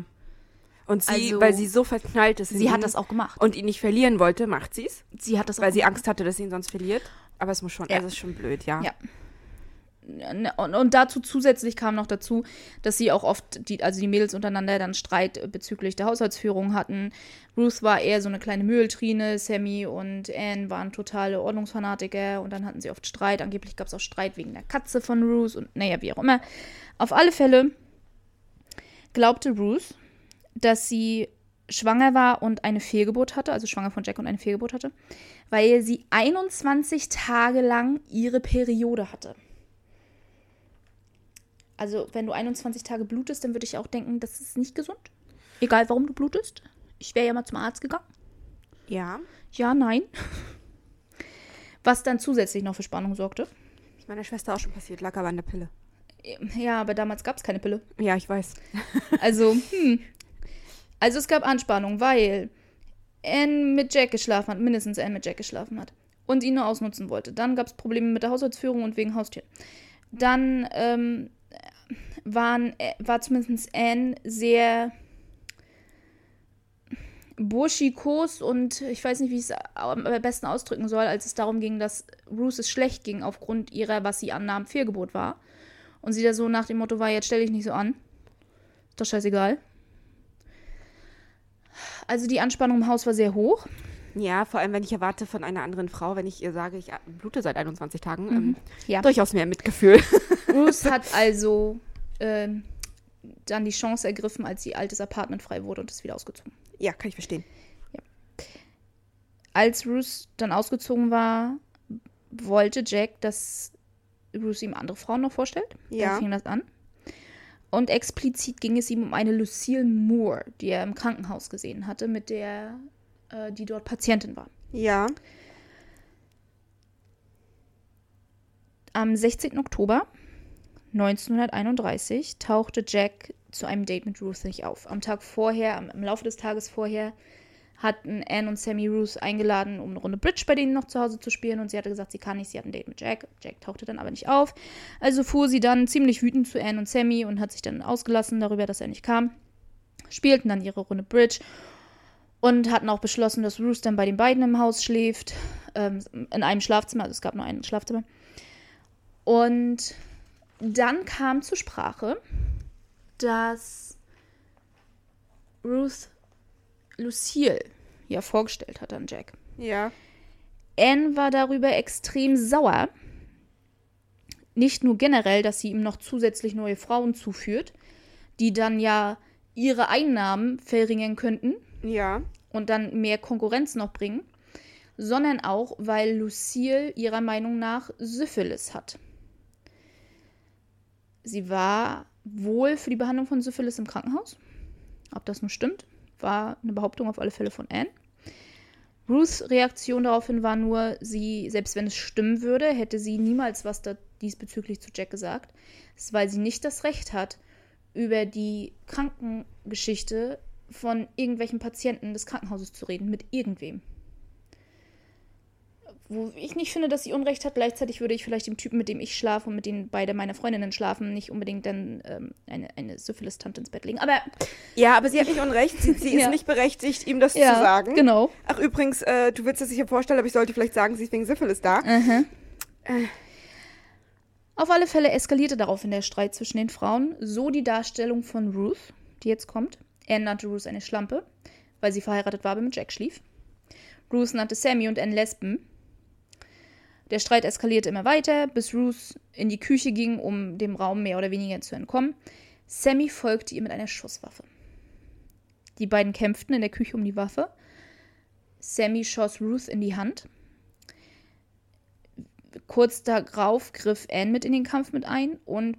Und sie, Also- weil sie so verknallt ist Sie ihn hat das auch gemacht. und ihn nicht verlieren wollte, macht sie es. sie hat das Weil sie gemacht. Angst hatte, dass sie ihn sonst verliert. Aber es muss schon, Ja. es ist schon blöd, ja. Ja. Und, und dazu zusätzlich kam noch dazu, dass sie auch oft, die, also die Mädels untereinander dann Streit bezüglich der Haushaltsführung hatten. Ruth war eher so eine kleine Mülltrine, Sammy und Anne waren totale Ordnungsfanatiker und dann hatten sie oft Streit. Angeblich gab es auch Streit wegen der Katze von Ruth und naja, wie auch immer. Auf alle Fälle glaubte Ruth, dass sie schwanger war und eine Fehlgeburt hatte, also schwanger von Jack und eine Fehlgeburt hatte, weil sie 21 Tage lang ihre Periode hatte. Also, wenn du 21 Tage blutest, dann würde ich auch denken, das ist nicht gesund. Egal, warum du blutest. Ich wäre ja mal zum Arzt gegangen. Ja. Ja, nein. Was dann zusätzlich noch für Spannung sorgte. Ist meiner Schwester auch schon passiert, lag aber an der Pille. Ja, aber damals gab es keine Pille. Ja, ich weiß. Also, hm. Also es gab Anspannung, weil Anne mit Jack geschlafen hat, mindestens Anne mit Jack geschlafen hat und ihn nur ausnutzen wollte. Dann gab es Probleme mit der Haushaltsführung und wegen Haustieren. Dann ähm, waren, äh, war zumindest Anne sehr burschikos und ich weiß nicht, wie ich es am besten ausdrücken soll, als es darum ging, dass Ruth es schlecht ging aufgrund ihrer, was sie annahm, Fehlgeburt war. Und sie da so nach dem Motto war, jetzt stell dich nicht so an. Ist doch scheißegal. Also die Anspannung im Haus war sehr hoch. Ja, vor allem, wenn ich erwarte von einer anderen Frau, wenn ich ihr sage, ich blute seit 21 Tagen, ähm, Ja. durchaus mehr Mitgefühl. Ruth hat also ähm, dann die Chance ergriffen, als ihr altes Apartment frei wurde und ist wieder ausgezogen. ja, kann ich verstehen. Als Ruth dann ausgezogen war, wollte Jack, dass Ruth ihm andere Frauen noch vorstellt. Ja. Da fing das an. Und explizit ging es ihm um eine Lucille Moore, die er im Krankenhaus gesehen hatte, mit der, äh, die dort Patientin war. Ja. Am 16. Oktober 1931 tauchte Jack zu einem Date mit Ruth nicht auf. Am Tag vorher, am, im Laufe des Tages vorher, hatten Anne und Sammy Ruth eingeladen, um eine Runde Bridge bei denen noch zu Hause zu spielen. Und sie hatte gesagt, sie kann nicht, sie hat ein Date mit Jack. Jack tauchte dann aber nicht auf. Also fuhr sie dann ziemlich wütend zu Anne und Sammy und hat sich dann ausgelassen darüber, dass er nicht kam. Spielten dann ihre Runde Bridge und hatten auch beschlossen, dass Ruth dann bei den beiden im Haus schläft. Ähm, in einem Schlafzimmer, also es gab nur ein Schlafzimmer. Und dann kam zur Sprache, dass Ruth Lucille ja vorgestellt hat an Jack. Ja. Anne war darüber extrem sauer. Nicht nur generell, dass sie ihm noch zusätzlich neue Frauen zuführt, die dann ja ihre Einnahmen verringern könnten Ja. und dann mehr Konkurrenz noch bringen, sondern auch, weil Lucille ihrer Meinung nach Syphilis hat. Sie war wohl für die Behandlung von Syphilis im Krankenhaus. Ob das nun stimmt, war eine Behauptung auf alle Fälle von Anne. Ruths Reaktion daraufhin war nur, sie, selbst wenn es stimmen würde, hätte sie niemals was diesbezüglich zu Jack gesagt. Das ist, weil sie nicht das Recht hat, über die Krankengeschichte von irgendwelchen Patienten des Krankenhauses zu reden, mit irgendwem. Wo ich nicht finde, dass sie Unrecht hat, gleichzeitig würde ich vielleicht dem Typen, mit dem ich schlafe und mit dem beide meine Freundinnen schlafen, nicht unbedingt dann ähm, eine, eine Syphilis-Tante ins Bett legen. Aber Ja, aber sie hat nicht unrecht. Sie, sie ist Ja. nicht berechtigt, ihm das ja, zu sagen. genau. Ach, übrigens, äh, du willst es sicher vorstellen, aber ich sollte vielleicht sagen, sie ist wegen Syphilis da. Mhm. Auf alle Fälle eskalierte daraufhin der Streit zwischen den Frauen, so die Darstellung von Ruth, die jetzt kommt. Er nannte Ruth eine Schlampe, weil sie verheiratet war, aber mit Jack schlief. Ruth nannte Sammy und Anne Lesben. Der Streit eskalierte immer weiter, bis Ruth in die Küche ging, um dem Raum mehr oder weniger zu entkommen. Sammy folgte ihr mit einer Schusswaffe. Die beiden kämpften in der Küche um die Waffe. Sammy schoss Ruth in die Hand. Kurz darauf griff Anne mit in den Kampf mit ein und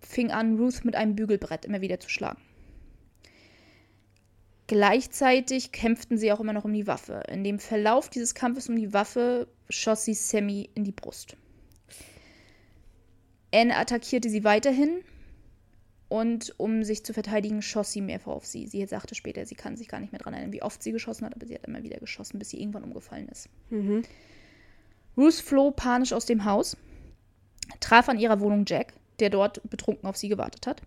fing an, Ruth mit einem Bügelbrett immer wieder zu schlagen. Gleichzeitig kämpften sie auch immer noch um die Waffe. In dem Verlauf dieses Kampfes um die Waffe schoss sie Sammy in die Brust. Anne attackierte sie weiterhin und um sich zu verteidigen, schoss sie mehrfach auf sie. Sie sagte später, sie kann sich gar nicht mehr daran erinnern, wie oft sie geschossen hat, aber sie hat immer wieder geschossen, bis sie irgendwann umgefallen ist. Mhm. Ruth floh panisch aus dem Haus, traf an ihrer Wohnung Jack, der dort betrunken auf sie gewartet hat.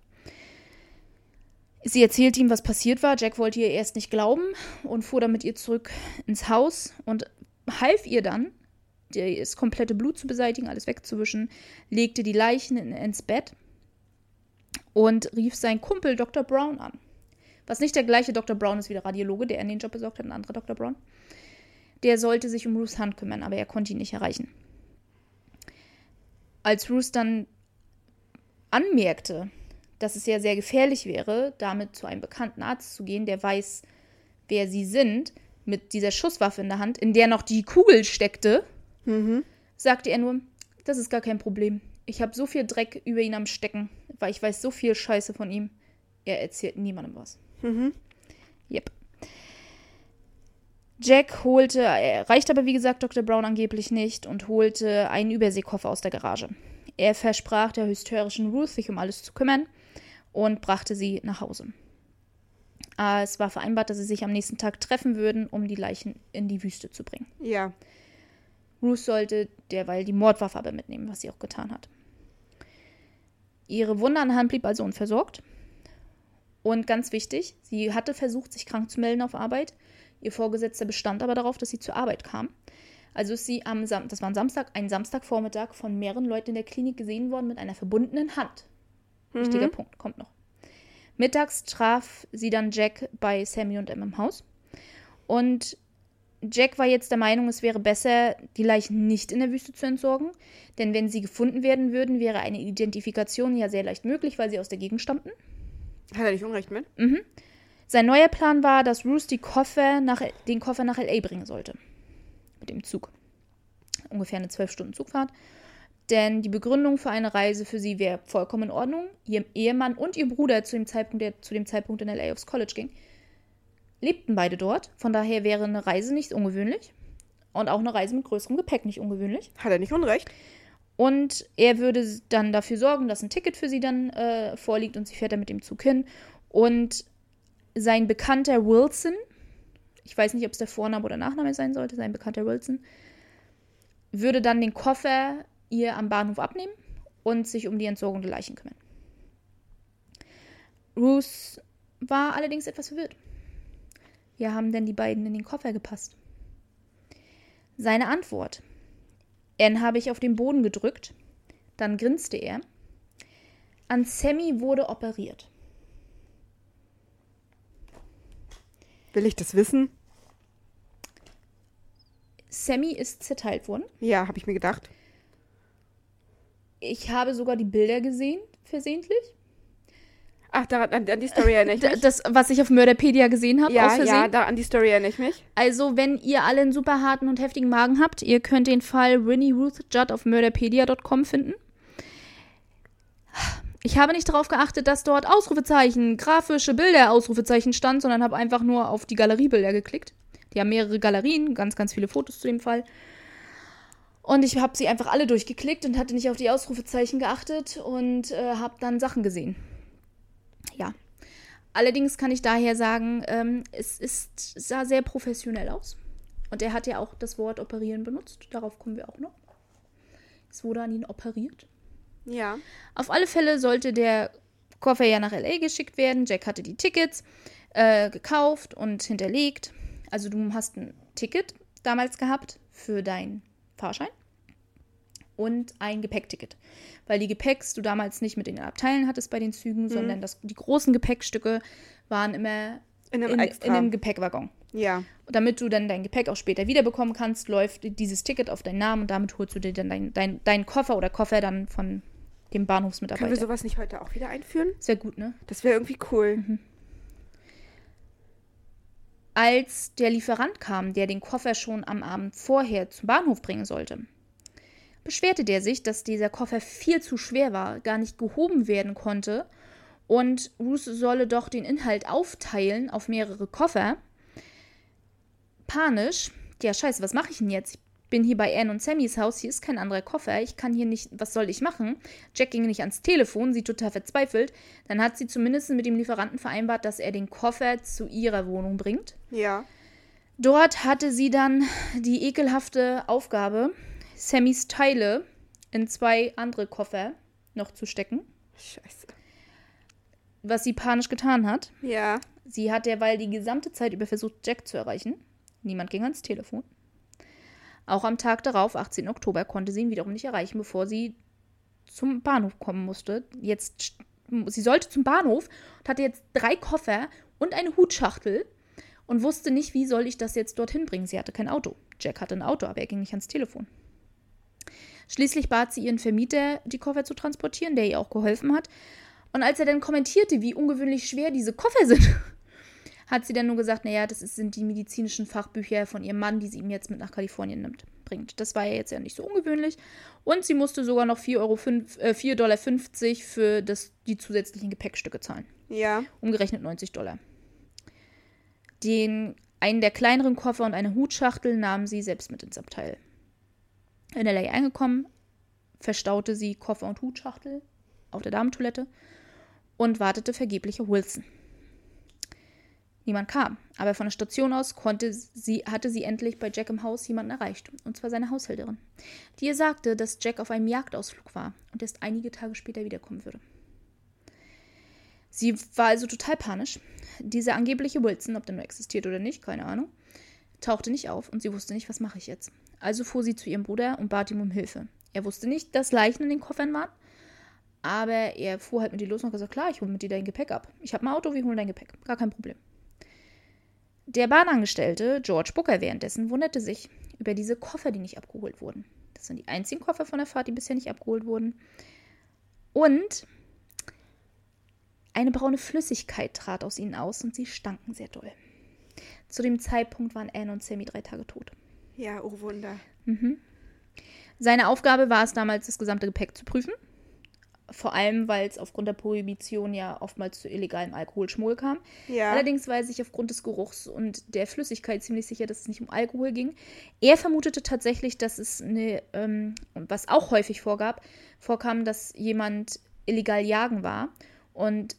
Sie erzählte ihm, was passiert war. Jack wollte ihr erst nicht glauben und fuhr dann mit ihr zurück ins Haus und half ihr dann, das komplette Blut zu beseitigen, alles wegzuwischen, legte die Leichen in, ins Bett und rief seinen Kumpel Dr. Brown an. Was nicht der gleiche Dr. Brown ist wie der Radiologe, der an den Job besorgt hat, ein anderer Dr. Brown. Der sollte sich um Ruths Hand kümmern, aber er konnte ihn nicht erreichen. Als Ruth dann anmerkte, dass es ja sehr gefährlich wäre, damit zu einem bekannten Arzt zu gehen, der weiß, wer sie sind, mit dieser Schusswaffe in der Hand, in der noch die Kugel steckte, Mhm. sagte er nur, das ist gar kein Problem. Ich habe so viel Dreck über ihn am Stecken, weil ich weiß so viel Scheiße von ihm. Er erzählt niemandem was. Mhm. Yep. Jack holte, er reicht aber wie gesagt Dr. Brown angeblich nicht und holte einen Überseekoffer aus der Garage. Er versprach der hysterischen Ruth, sich um alles zu kümmern und brachte sie nach Hause. Äh, Es war vereinbart, dass sie sich am nächsten Tag treffen würden, um die Leichen in die Wüste zu bringen. Ja. Ruth sollte derweil die Mordwaffe aber mitnehmen, was sie auch getan hat. Ihre Wunde an der Hand blieb also unversorgt. Und ganz wichtig, sie hatte versucht, sich krank zu melden auf Arbeit. Ihr Vorgesetzter bestand aber darauf, dass sie zur Arbeit kam. Also ist sie am Sam das war ein Samstag, ein Samstagvormittag von mehreren Leuten in der Klinik gesehen worden mit einer verbundenen Hand. Wichtiger Punkt, kommt noch. Mittags traf sie dann Jack bei Sammy und Em im Haus. Und Jack war jetzt der Meinung, es wäre besser, die Leichen nicht in der Wüste zu entsorgen. Denn wenn sie gefunden werden würden, wäre eine Identifikation ja sehr leicht möglich, weil sie aus der Gegend stammten. Hat er nicht Unrecht mit? Sein neuer Plan war, dass Bruce die Koffer nach, den Koffer nach L.A. bringen sollte. Mit dem Zug. Ungefähr eine zwölf Stunden Zugfahrt. Denn die Begründung für eine Reise für sie wäre vollkommen in Ordnung. Ihr Ehemann und ihr Bruder, zu dem Zeitpunkt, der zu dem Zeitpunkt in L.A. aufs College ging, lebten beide dort. Von daher wäre eine Reise nicht ungewöhnlich. Und auch eine Reise mit größerem Gepäck nicht ungewöhnlich. Hat er nicht Unrecht? Und er würde dann dafür sorgen, dass ein Ticket für sie dann äh, vorliegt und sie fährt dann mit dem Zug hin. Und sein Bekannter Wilson, ich weiß nicht, ob es der Vorname oder Nachname sein sollte, sein Bekannter Wilson, würde dann den Koffer ihr am Bahnhof abnehmen und sich um die Entsorgung der Leichen kümmern. Ruth war allerdings etwas verwirrt. Wie haben denn die beiden in den Koffer gepasst? Seine Antwort. N habe ich auf den Boden gedrückt. Dann grinste er. An Sammy wurde operiert. Will ich das wissen? Sammy ist zerteilt worden. Ja, habe ich mir gedacht. Ich habe sogar die Bilder gesehen, versehentlich. Ach, daran, an, an die Story erinnere ich mich. das, was ich auf Mörderpedia gesehen habe, aus ja, Versehen. ja, da, an die Story erinnere ich mich. Also, wenn ihr alle einen super harten und heftigen Magen habt, ihr könnt den Fall Winnie Ruth Judd auf murderpedia.com finden. Ich habe nicht darauf geachtet, dass dort Ausrufezeichen, grafische Bilder, Ausrufezeichen stand, sondern habe einfach nur auf die Galeriebilder geklickt. Die haben mehrere Galerien, ganz, ganz viele Fotos zu dem Fall. Und ich habe sie einfach alle durchgeklickt und hatte nicht auf die Ausrufezeichen geachtet und äh, habe dann Sachen gesehen. Ja. Allerdings kann ich daher sagen, ähm, es ist, sah sehr professionell aus. Und er hat ja auch das Wort operieren benutzt. Darauf kommen wir auch noch. Es wurde an ihn operiert. Ja. Auf alle Fälle sollte der Koffer ja nach LA geschickt werden. Jack hatte die Tickets äh, gekauft und hinterlegt. Also du hast ein Ticket damals gehabt für deinen Fahrschein und ein Gepäckticket. Weil die Gepäcks du damals nicht mit in den Abteilen hattest bei den Zügen, sondern das, die großen Gepäckstücke waren immer In einem in, in einem Gepäckwaggon. ja. Und damit du dann dein Gepäck auch später wiederbekommen kannst, läuft dieses Ticket auf deinen Namen und damit holst du dir dann deinen dein, dein Koffer oder Koffer dann von dem Können wir Bahnhofsmitarbeiter. sowas nicht heute auch wieder einführen? Sehr gut, ne? Das wäre irgendwie cool. Mhm. Als der Lieferant kam, der den Koffer schon am Abend vorher zum Bahnhof bringen sollte, beschwerte der sich, dass dieser Koffer viel zu schwer war, gar nicht gehoben werden konnte und Ruth solle doch den Inhalt aufteilen auf mehrere Koffer. Panisch, ja scheiße, was mache ich denn jetzt? Ich bin hier bei Anne und Sammys Haus, hier ist kein anderer Koffer, ich kann hier nicht, was soll ich machen? Jack ging nicht ans Telefon, sie total verzweifelt. Dann hat sie zumindest mit dem Lieferanten vereinbart, dass er den Koffer zu ihrer Wohnung bringt. Ja. Dort hatte sie dann die ekelhafte Aufgabe, Sammys Teile in zwei andere Koffer noch zu stecken, Scheiße. was sie panisch getan hat. Ja. Sie hat derweil die gesamte Zeit über versucht, Jack zu erreichen. Niemand ging ans Telefon. Auch am Tag darauf, 18. Oktober, konnte sie ihn wiederum nicht erreichen, bevor sie zum Bahnhof kommen musste. Jetzt, sie sollte zum Bahnhof und hatte jetzt drei Koffer und eine Hutschachtel und wusste nicht, wie soll ich das jetzt dorthin bringen. Sie hatte kein Auto. Jack hatte ein Auto, aber er ging nicht ans Telefon. Schließlich bat sie ihren Vermieter, die Koffer zu transportieren, der ihr auch geholfen hat. Und als er dann kommentierte, wie ungewöhnlich schwer diese Koffer sind, hat sie dann nur gesagt, naja, das sind die medizinischen Fachbücher von ihrem Mann, die sie ihm jetzt mit nach Kalifornien nimmt, bringt. Das war ja jetzt ja nicht so ungewöhnlich. Und sie musste sogar noch 4,50 Euro, äh, 4,50 Dollar für das, die zusätzlichen Gepäckstücke zahlen. Ja. Umgerechnet 90 Dollar. Den, einen der kleineren Koffer und eine Hutschachtel nahm sie selbst mit ins Abteil. In LA angekommen, verstaute sie Koffer und Hutschachtel auf der Damentoilette und wartete vergeblich auf Wilson. Niemand kam, aber von der Station aus konnte sie, hatte sie endlich bei Jack im Haus jemanden erreicht, und zwar seine Haushälterin, die ihr sagte, dass Jack auf einem Jagdausflug war und erst einige Tage später wiederkommen würde. Sie war also total panisch. Dieser angebliche Wilson, ob der nur existiert oder nicht, keine Ahnung, tauchte nicht auf und sie wusste nicht, was mache ich jetzt. Also fuhr sie zu ihrem Bruder und bat ihm um Hilfe. Er wusste nicht, dass Leichen in den Koffern waren, aber er fuhr halt mit ihr los und hat gesagt, klar, ich hole mit dir dein Gepäck ab. Ich habe ein Auto, wir holen dein Gepäck. Gar kein Problem. Der Bahnangestellte, George Booker währenddessen, wunderte sich über diese Koffer, die nicht abgeholt wurden. Das sind die einzigen Koffer von der Fahrt, die bisher nicht abgeholt wurden. Und eine braune Flüssigkeit trat aus ihnen aus und sie stanken sehr doll. Zu dem Zeitpunkt waren Anne und Sammy drei Tage tot. Ja, oh Wunder. Mhm. Seine Aufgabe war es damals, das gesamte Gepäck zu prüfen vor allem, weil es aufgrund der Prohibition ja oftmals zu illegalem Alkoholschmuggel kam. Ja. Allerdings war er sich aufgrund des Geruchs und der Flüssigkeit ziemlich sicher, dass es nicht um Alkohol ging. Er vermutete tatsächlich, dass es eine, ähm, was auch häufig vorgab, vorkam, dass jemand illegal jagen war und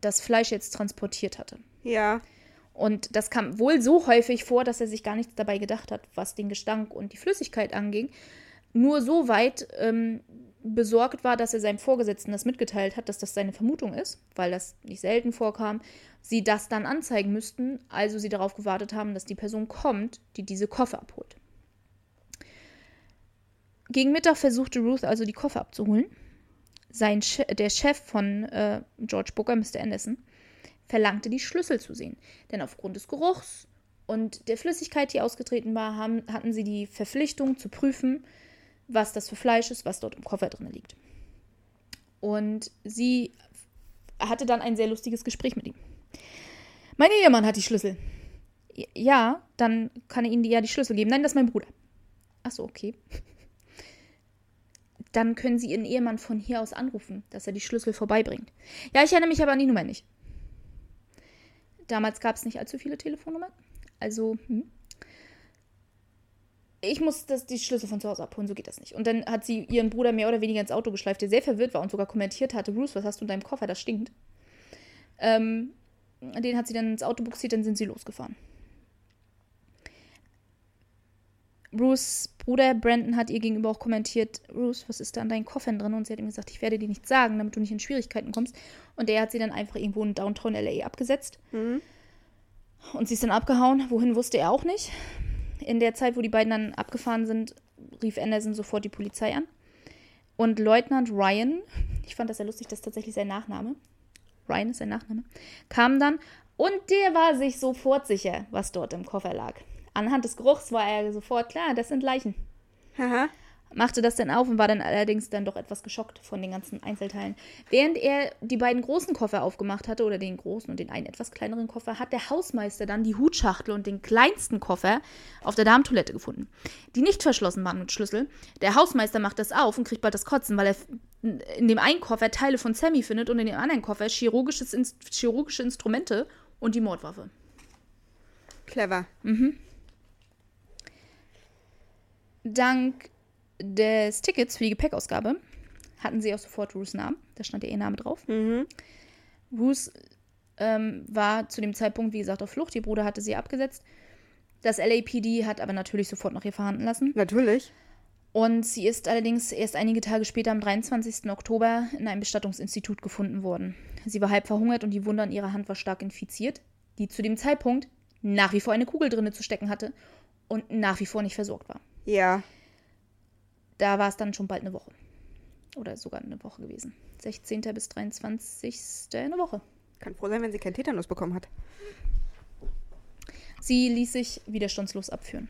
das Fleisch jetzt transportiert hatte. Ja. Und das kam wohl so häufig vor, dass er sich gar nichts dabei gedacht hat, was den Gestank und die Flüssigkeit anging. Nur so weit, ähm, besorgt war, dass er seinem Vorgesetzten das mitgeteilt hat, dass das seine Vermutung ist, weil das nicht selten vorkam, sie das dann anzeigen müssten, also sie darauf gewartet haben, dass die Person kommt, die diese Koffer abholt. Gegen Mittag versuchte Ruth also die Koffer abzuholen. Sein che der Chef von äh, George Booker, Mr. Anderson, verlangte die Schlüssel zu sehen, denn aufgrund des Geruchs und der Flüssigkeit, die ausgetreten war, haben, hatten sie die Verpflichtung zu prüfen, was das für Fleisch ist, was dort im Koffer drin liegt. Und sie hatte dann ein sehr lustiges Gespräch mit ihm. Mein Ehemann hat die Schlüssel. Ja, dann kann er Ihnen ja die Schlüssel geben. Nein, das ist mein Bruder. Ach so, okay. Dann können Sie Ihren Ehemann von hier aus anrufen, dass er die Schlüssel vorbeibringt. Ja, ich erinnere mich aber an die Nummer nicht. Damals gab es nicht allzu viele Telefonnummern. Also, hm ich muss das, die Schlüssel von zu Hause abholen, so geht das nicht. Und dann hat sie ihren Bruder mehr oder weniger ins Auto geschleift, der sehr verwirrt war und sogar kommentiert hatte, Bruce, was hast du in deinem Koffer, das stinkt. Ähm, den hat sie dann ins Auto buxiert, dann sind sie losgefahren. Bruce Bruder Brandon hat ihr gegenüber auch kommentiert, Bruce, was ist da an deinen Koffern drin? Und sie hat ihm gesagt, ich werde dir nichts sagen, damit du nicht in Schwierigkeiten kommst. Und der hat sie dann einfach irgendwo in Downtown LA abgesetzt. Mhm. Und sie ist dann abgehauen. Wohin wusste er auch nicht in der Zeit, wo die beiden dann abgefahren sind, rief Anderson sofort die Polizei an. Und Leutnant Ryan, ich fand das sehr lustig, das ist tatsächlich sein Nachname. Ryan ist sein Nachname, kam dann und der war sich sofort sicher, was dort im Koffer lag. Anhand des Geruchs war er sofort klar, das sind Leichen. Aha machte das dann auf und war dann allerdings dann doch etwas geschockt von den ganzen Einzelteilen. Während er die beiden großen Koffer aufgemacht hatte, oder den großen und den einen etwas kleineren Koffer, hat der Hausmeister dann die Hutschachtel und den kleinsten Koffer auf der Darmtoilette gefunden, die nicht verschlossen waren mit Schlüssel. Der Hausmeister macht das auf und kriegt bald das Kotzen, weil er in dem einen Koffer Teile von Sammy findet und in dem anderen Koffer chirurgisches, chirurgische Instrumente und die Mordwaffe. Clever. Mhm. Dank des Tickets für die Gepäckausgabe hatten sie auch sofort Ruths Namen. Da stand ja ihr Name drauf. Mhm. Ruth ähm, war zu dem Zeitpunkt, wie gesagt, auf Flucht. Ihr Bruder hatte sie abgesetzt. Das LAPD hat aber natürlich sofort nach ihr verhandeln lassen. Natürlich. Und sie ist allerdings erst einige Tage später, am 23. Oktober, in einem Bestattungsinstitut gefunden worden. Sie war halb verhungert und die Wunde an ihrer Hand war stark infiziert, die zu dem Zeitpunkt nach wie vor eine Kugel drinne zu stecken hatte und nach wie vor nicht versorgt war. Ja da war es dann schon bald eine Woche. Oder sogar eine Woche gewesen. 16. bis 23. eine Woche. Kann froh sein, wenn sie keinen Tetanus bekommen hat. Sie ließ sich widerstandslos abführen.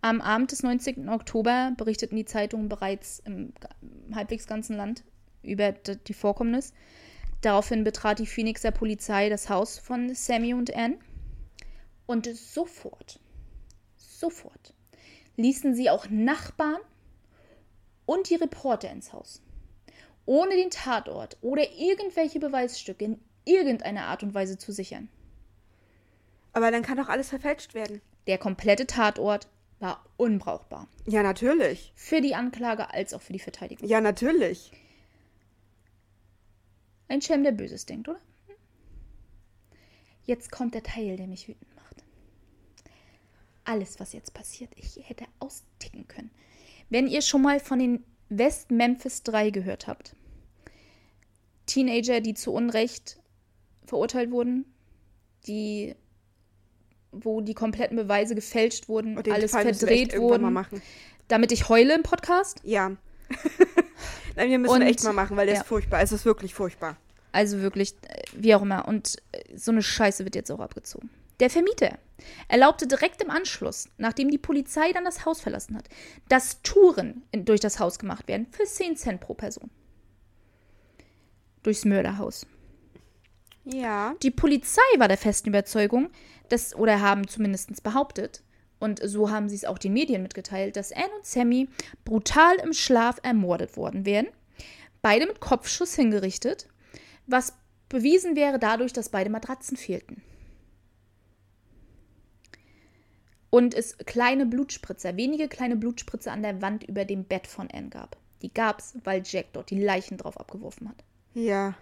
Am Abend des 19. Oktober berichteten die Zeitungen bereits im halbwegs ganzen Land über die Vorkommnis. Daraufhin betrat die Phoenixer Polizei das Haus von Sammy und Anne. Und sofort, sofort ließen sie auch Nachbarn und die Reporter ins Haus. Ohne den Tatort oder irgendwelche Beweisstücke in irgendeiner Art und Weise zu sichern. Aber dann kann doch alles verfälscht werden. Der komplette Tatort war unbrauchbar. Ja, natürlich. Für die Anklage als auch für die Verteidigung. Ja, natürlich. Ein Schelm, der Böses denkt, oder? Jetzt kommt der Teil, der mich wütend macht. Alles, was jetzt passiert, ich hätte austicken können. Wenn ihr schon mal von den West Memphis 3 gehört habt, Teenager, die zu Unrecht verurteilt wurden, die wo die kompletten Beweise gefälscht wurden, alles Fall verdreht wurden, damit ich heule im Podcast. Ja. Nein, wir müssen Und- echt mal machen, weil der ja. ist furchtbar. Es ist wirklich furchtbar. Also wirklich, äh, wie auch immer. Und äh, so eine Scheiße wird jetzt auch abgezogen. Der Vermieter erlaubte direkt im Anschluss, nachdem die Polizei dann das Haus verlassen hat, dass Touren durch das Haus gemacht werden für 10 Cent pro Person. Durchs Mörderhaus. Ja. Die Polizei war der festen Überzeugung, dass, oder haben zumindest behauptet, und so haben sie es auch den Medien mitgeteilt, dass Anne und Sammy brutal im Schlaf ermordet worden wären. Beide mit Kopfschuss hingerichtet, was bewiesen wäre dadurch, dass beide Matratzen fehlten. Und es kleine Blutspritzer, wenige kleine Blutspritzer an der Wand über dem Bett von Anne gab. Die gab es, weil Jack dort die Leichen drauf abgeworfen hat. Ja.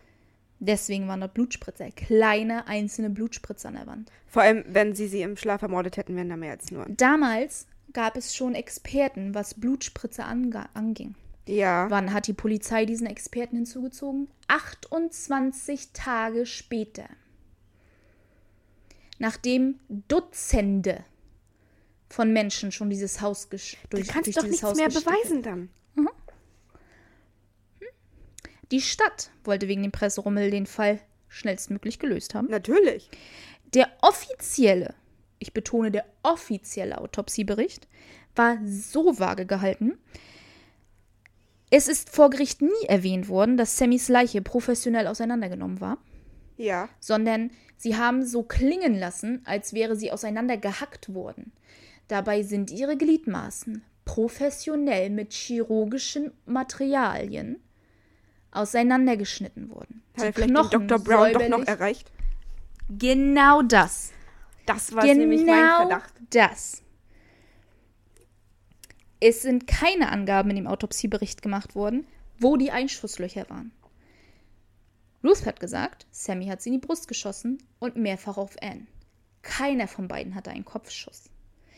Deswegen waren dort Blutspritzer, kleine einzelne Blutspritzer an der Wand. Vor allem, wenn sie sie im Schlaf ermordet hätten, wären da mehr als nur. Damals gab es schon Experten, was Blutspritze anga- anging. Ja. Wann hat die Polizei diesen Experten hinzugezogen? 28 Tage später. Nachdem Dutzende von Menschen schon dieses Haus gesch Du durch, kannst durch doch nichts Haus mehr beweisen dann. Die Stadt wollte wegen dem Presserummel den Fall schnellstmöglich gelöst haben. Natürlich. Der offizielle, ich betone der offizielle Autopsiebericht, war so vage gehalten. Es ist vor Gericht nie erwähnt worden, dass Sammys Leiche professionell auseinandergenommen war, Ja. sondern sie haben so klingen lassen, als wäre sie auseinandergehackt worden. Dabei sind ihre Gliedmaßen professionell mit chirurgischen Materialien auseinandergeschnitten worden. Hat er vielleicht Knochen Dr. Brown doch noch erreicht? Genau das. Das war nämlich mein Genau Verdacht. das. Es sind keine Angaben in dem Autopsiebericht gemacht worden, wo die Einschusslöcher waren. Ruth hat gesagt, Sammy hat sie in die Brust geschossen und mehrfach auf Anne. Keiner von beiden hatte einen Kopfschuss.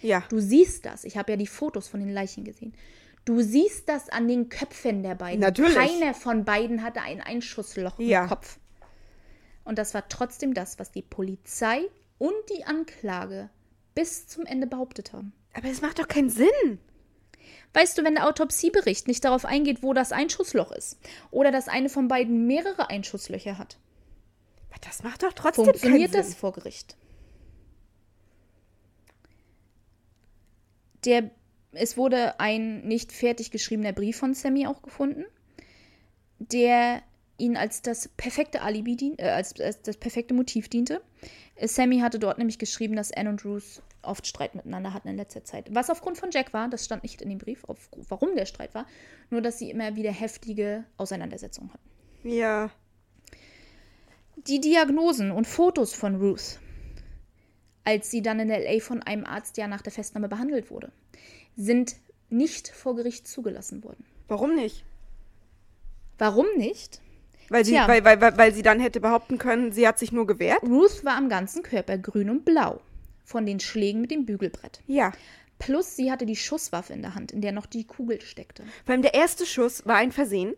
Ja. Du siehst das. Ich habe ja die Fotos von den Leichen gesehen. Du siehst das an den Köpfen der beiden. Natürlich. Keiner von beiden hatte ein Einschussloch Ja. im Kopf. Und das war trotzdem das, was die Polizei und die Anklage bis zum Ende behauptet haben. Aber es macht doch keinen Sinn. Weißt du, wenn der Autopsiebericht nicht darauf eingeht, wo das Einschussloch ist, oder dass eine von beiden mehrere Einschusslöcher hat, Das macht doch trotzdem funktioniert keinen das Sinn. vor Gericht. Der, es wurde ein nicht fertig geschriebener Brief von Sammy auch gefunden, der ihn als das perfekte Alibi dien, äh, als, als das perfekte Motiv diente. Äh, Sammy hatte dort nämlich geschrieben, dass Anne und Ruth oft Streit miteinander hatten in letzter Zeit. Was aufgrund von Jack war, das stand nicht in dem Brief, auf, warum der Streit war, nur dass sie immer wieder heftige Auseinandersetzungen hatten. Ja. Die Diagnosen und Fotos von Ruth, als sie dann in LA von einem Arzt ja nach der Festnahme behandelt wurde, sind nicht vor Gericht zugelassen worden. Warum nicht? Warum nicht? Weil sie, Tja. weil, weil, weil, weil sie dann hätte behaupten können, sie hat sich nur gewehrt? Ruth war am ganzen Körper grün und blau von den Schlägen mit dem Bügelbrett. Ja. Plus sie hatte die Schusswaffe in der Hand, in der noch die Kugel steckte. Vor allem der erste Schuss war ein Versehen.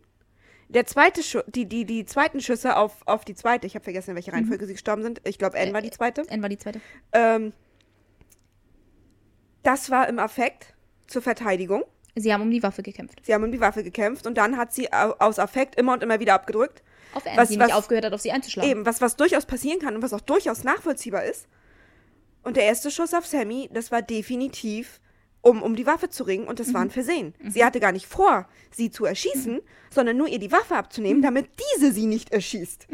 Der zweite Schuss, die, die, die zweiten Schüsse auf, auf die zweite, ich habe vergessen, in welcher Reihenfolge sie gestorben sind. Ich glaube, Anne war die zweite. N war die zweite. Ähm, das war im Affekt zur Verteidigung. Sie haben um die Waffe gekämpft. Sie haben um die Waffe gekämpft und dann hat sie au- aus Affekt immer und immer wieder abgedrückt. Auf Anne, Was- die was- nicht aufgehört hat, auf sie einzuschlagen. Eben, was, was durchaus passieren kann und was auch durchaus nachvollziehbar ist. Und der erste Schuss auf Sammy, das war definitiv um, um die Waffe zu ringen und das war Mhm. ein Versehen. Sie hatte gar nicht vor, sie zu erschießen, sondern nur ihr die Waffe abzunehmen, damit diese sie nicht erschießt.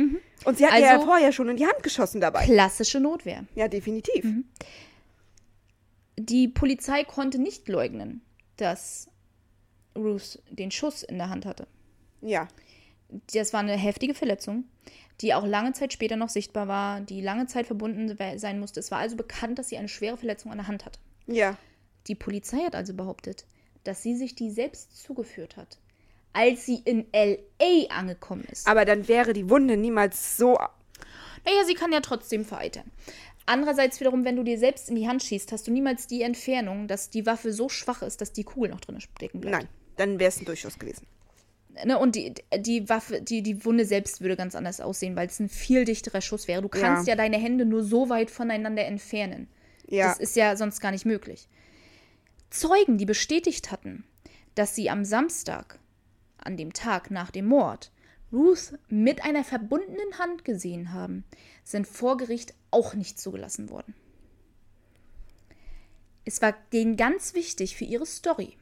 Und sie hat ihr ja Mhm. Also- vorher schon in die Hand geschossen dabei. Klassische Notwehr. Ja, definitiv. Mhm. Die Polizei konnte nicht leugnen, dass Ruth den Schuss in der Hand hatte. Ja. Das war eine heftige Verletzung, die auch lange Zeit später noch sichtbar war, die lange Zeit verbunden sein musste. Es war also bekannt, dass sie eine schwere Verletzung an der Hand hatte. Ja. Die Polizei hat also behauptet, dass sie sich die selbst zugeführt hat, als sie in LA angekommen ist. Aber dann wäre die Wunde niemals so. Naja, sie kann ja trotzdem vereitern. Andererseits wiederum, wenn du dir selbst in die Hand schießt, hast du niemals die Entfernung, dass die Waffe so schwach ist, dass die Kugel noch drin stecken bleibt. Nein, dann wäre es ein Durchschuss gewesen. Ne, und die, die Waffe, die, die Wunde selbst würde ganz anders aussehen, weil es ein viel dichterer Schuss wäre. Du kannst ja, Ja. deine Hände nur so weit voneinander entfernen. Ja. Das ist ja sonst gar nicht möglich. Zeugen, die bestätigt hatten, dass sie am Samstag, an dem Tag nach dem Mord, Ruth mit einer verbundenen Hand gesehen haben, sind vor Gericht auch nicht zugelassen worden. Es war denen ganz wichtig für ihre Story,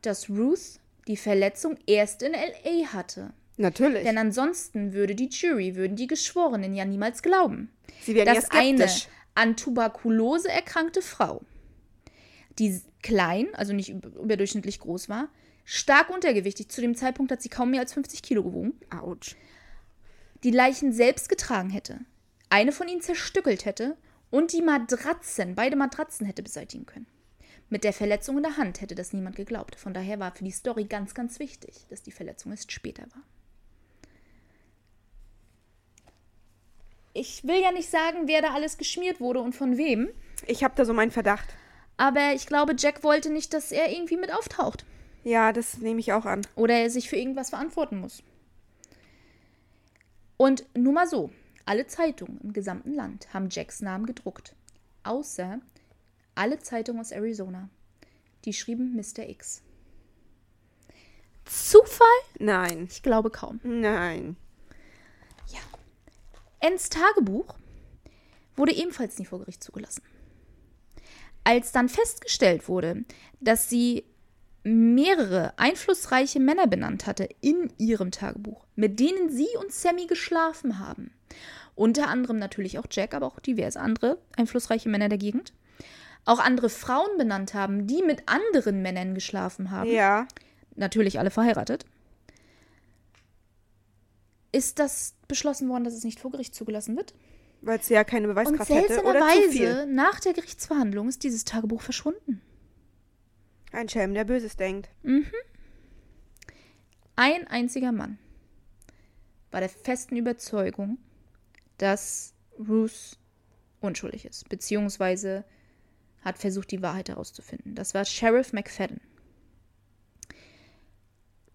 dass Ruth die Verletzung erst in LA hatte. Natürlich. Denn ansonsten würde die Jury, würden die Geschworenen ja niemals glauben, Sie wären ja dass eine an Tuberkulose erkrankte Frau, die klein, also nicht über- überdurchschnittlich groß war, stark untergewichtig, zu dem Zeitpunkt hat sie kaum mehr als 50 Kilo gewogen, Autsch. die Leichen selbst getragen hätte, eine von ihnen zerstückelt hätte und die Matratzen, beide Matratzen hätte beseitigen können. Mit der Verletzung in der Hand hätte das niemand geglaubt. Von daher war für die Story ganz, ganz wichtig, dass die Verletzung erst später war. Ich will ja nicht sagen, wer da alles geschmiert wurde und von wem, Ich habe da so meinen Verdacht. Aber ich glaube, Jack wollte nicht, dass er irgendwie mit auftaucht Ja, das nehme ich auch an. oder er sich für irgendwas verantworten muss. Und nur mal so, alle Zeitungen im gesamten Land haben Jacks Namen gedruckt, außer alle Zeitungen aus Arizona. Die schrieben Mr. X. Zufall? Nein. Ich glaube kaum. Nein. Ens Tagebuch wurde ebenfalls nie vor Gericht zugelassen. Als dann festgestellt wurde, dass sie mehrere einflussreiche Männer benannt hatte in ihrem Tagebuch, mit denen sie und Sammy geschlafen haben, unter anderem natürlich auch Jack, aber auch diverse andere einflussreiche Männer der Gegend, auch andere Frauen benannt haben, die mit anderen Männern geschlafen haben, Ja. natürlich alle verheiratet, ist das beschlossen worden, dass es nicht vor Gericht zugelassen wird. Weil es ja keine Und Beweiskraft hätte oder zu seltsamerweise, viel. nach der Gerichtsverhandlung ist dieses Tagebuch verschwunden. Ein Schelm, der Böses denkt. Ein einziger Mann war der festen Überzeugung, dass Ruth unschuldig ist, beziehungsweise hat versucht, die Wahrheit herauszufinden. Das war Sheriff McFadden.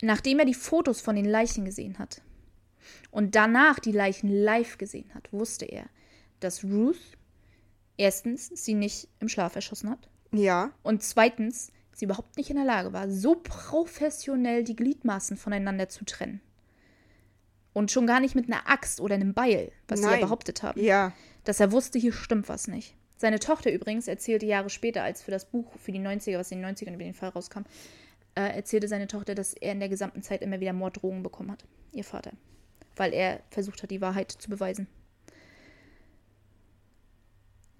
Nachdem er die Fotos von den Leichen gesehen hat und danach die Leichen live gesehen hat, wusste er, dass Ruth erstens sie nicht im Schlaf erschossen hat Ja. und zweitens sie überhaupt nicht in der Lage war, so professionell die Gliedmaßen voneinander zu trennen. Und schon gar nicht mit einer Axt oder einem Beil, was sie ja Nein. behauptet haben. Ja. Dass er wusste, hier stimmt was nicht. Seine Tochter übrigens erzählte Jahre später, als für das Buch für die 90er, was in den 90ern über den Fall rauskam, äh, erzählte seine Tochter, dass er in der gesamten Zeit immer wieder Morddrohungen bekommen hat. Ihr Vater. Weil er versucht hat, die Wahrheit zu beweisen.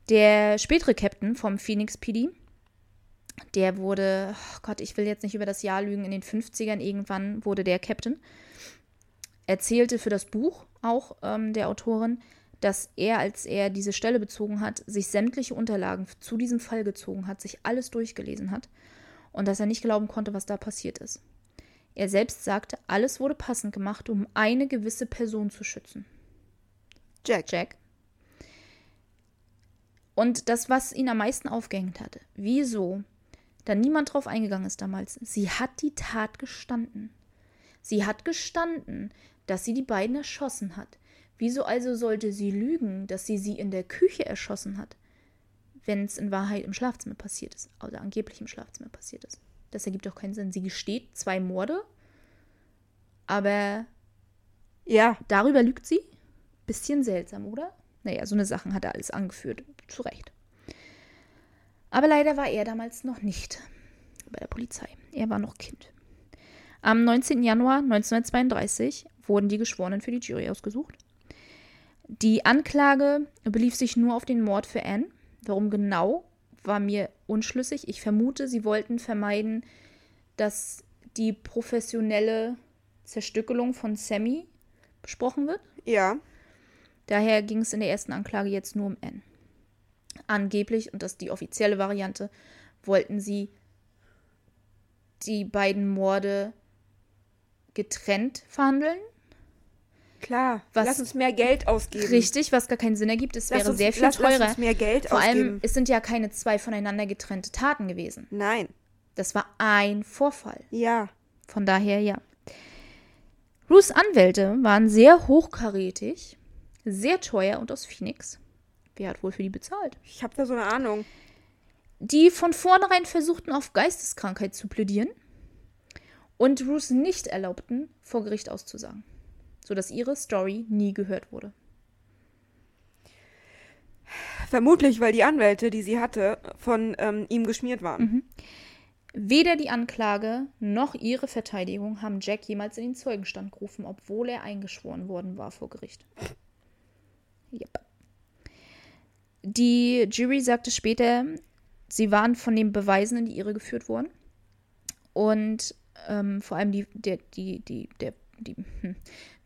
Der spätere Captain vom Phoenix PD, der wurde, oh Gott, ich will jetzt nicht über das Jahr lügen, in den 50ern irgendwann wurde der Captain, erzählte für das Buch auch ähm, der Autorin, dass er, als er diese Stelle bezogen hat, sich sämtliche Unterlagen zu diesem Fall gezogen hat, sich alles durchgelesen hat und dass er nicht glauben konnte, was da passiert ist. Er selbst sagte, alles wurde passend gemacht, um eine gewisse Person zu schützen. Jack. Jack. Und das, was ihn am meisten aufgehängt hatte, wieso da niemand drauf eingegangen ist damals, sie hat die Tat gestanden. Sie hat gestanden, dass sie die beiden erschossen hat. Wieso also sollte sie lügen, dass sie sie in der Küche erschossen hat, wenn es in Wahrheit im Schlafzimmer passiert ist, oder angeblich im Schlafzimmer passiert ist? Das ergibt doch keinen Sinn. Sie gesteht zwei Morde, aber Ja. Darüber lügt sie? Bisschen seltsam, oder? Naja, so eine Sachen hat er alles angeführt. Zu Recht. Aber leider war er damals noch nicht bei der Polizei. Er war noch Kind. Am 19. Januar 1932 wurden die Geschworenen für die Jury ausgesucht. Die Anklage belief sich nur auf den Mord für Anne. Warum genau, war mir unschlüssig. Ich vermute, sie wollten vermeiden, dass die professionelle Zerstückelung von Sammy besprochen wird. Ja. Daher ging es in der ersten Anklage jetzt nur um Anne. Angeblich, und das ist die offizielle Variante, wollten sie die beiden Morde getrennt verhandeln. Klar. Was- lass uns mehr Geld ausgeben. Richtig, was gar keinen Sinn ergibt. Es Lass wäre uns, sehr viel lass, teurer. Lass uns mehr Geld Vor allem, ausgeben. es sind ja keine zwei voneinander getrennte Taten gewesen. Nein. Das war ein Vorfall. Ja. Von daher ja. Ruths Anwälte waren sehr hochkarätig, sehr teuer und aus Phoenix. Wer hat wohl für die bezahlt? Ich habe da so eine Ahnung. Die von vornherein versuchten, auf Geisteskrankheit zu plädieren und Ruth nicht erlaubten, vor Gericht auszusagen, sodass ihre Story nie gehört wurde. Vermutlich, weil die Anwälte, die sie hatte, von ähm, ihm geschmiert waren. Mhm. Weder die Anklage noch ihre Verteidigung haben Jack jemals in den Zeugenstand gerufen, obwohl er eingeschworen worden war vor Gericht. Yep. Die Jury sagte später, sie waren von den Beweisen in die Irre geführt worden. Und ähm, vor allem die, der, die, die, der, die, hm,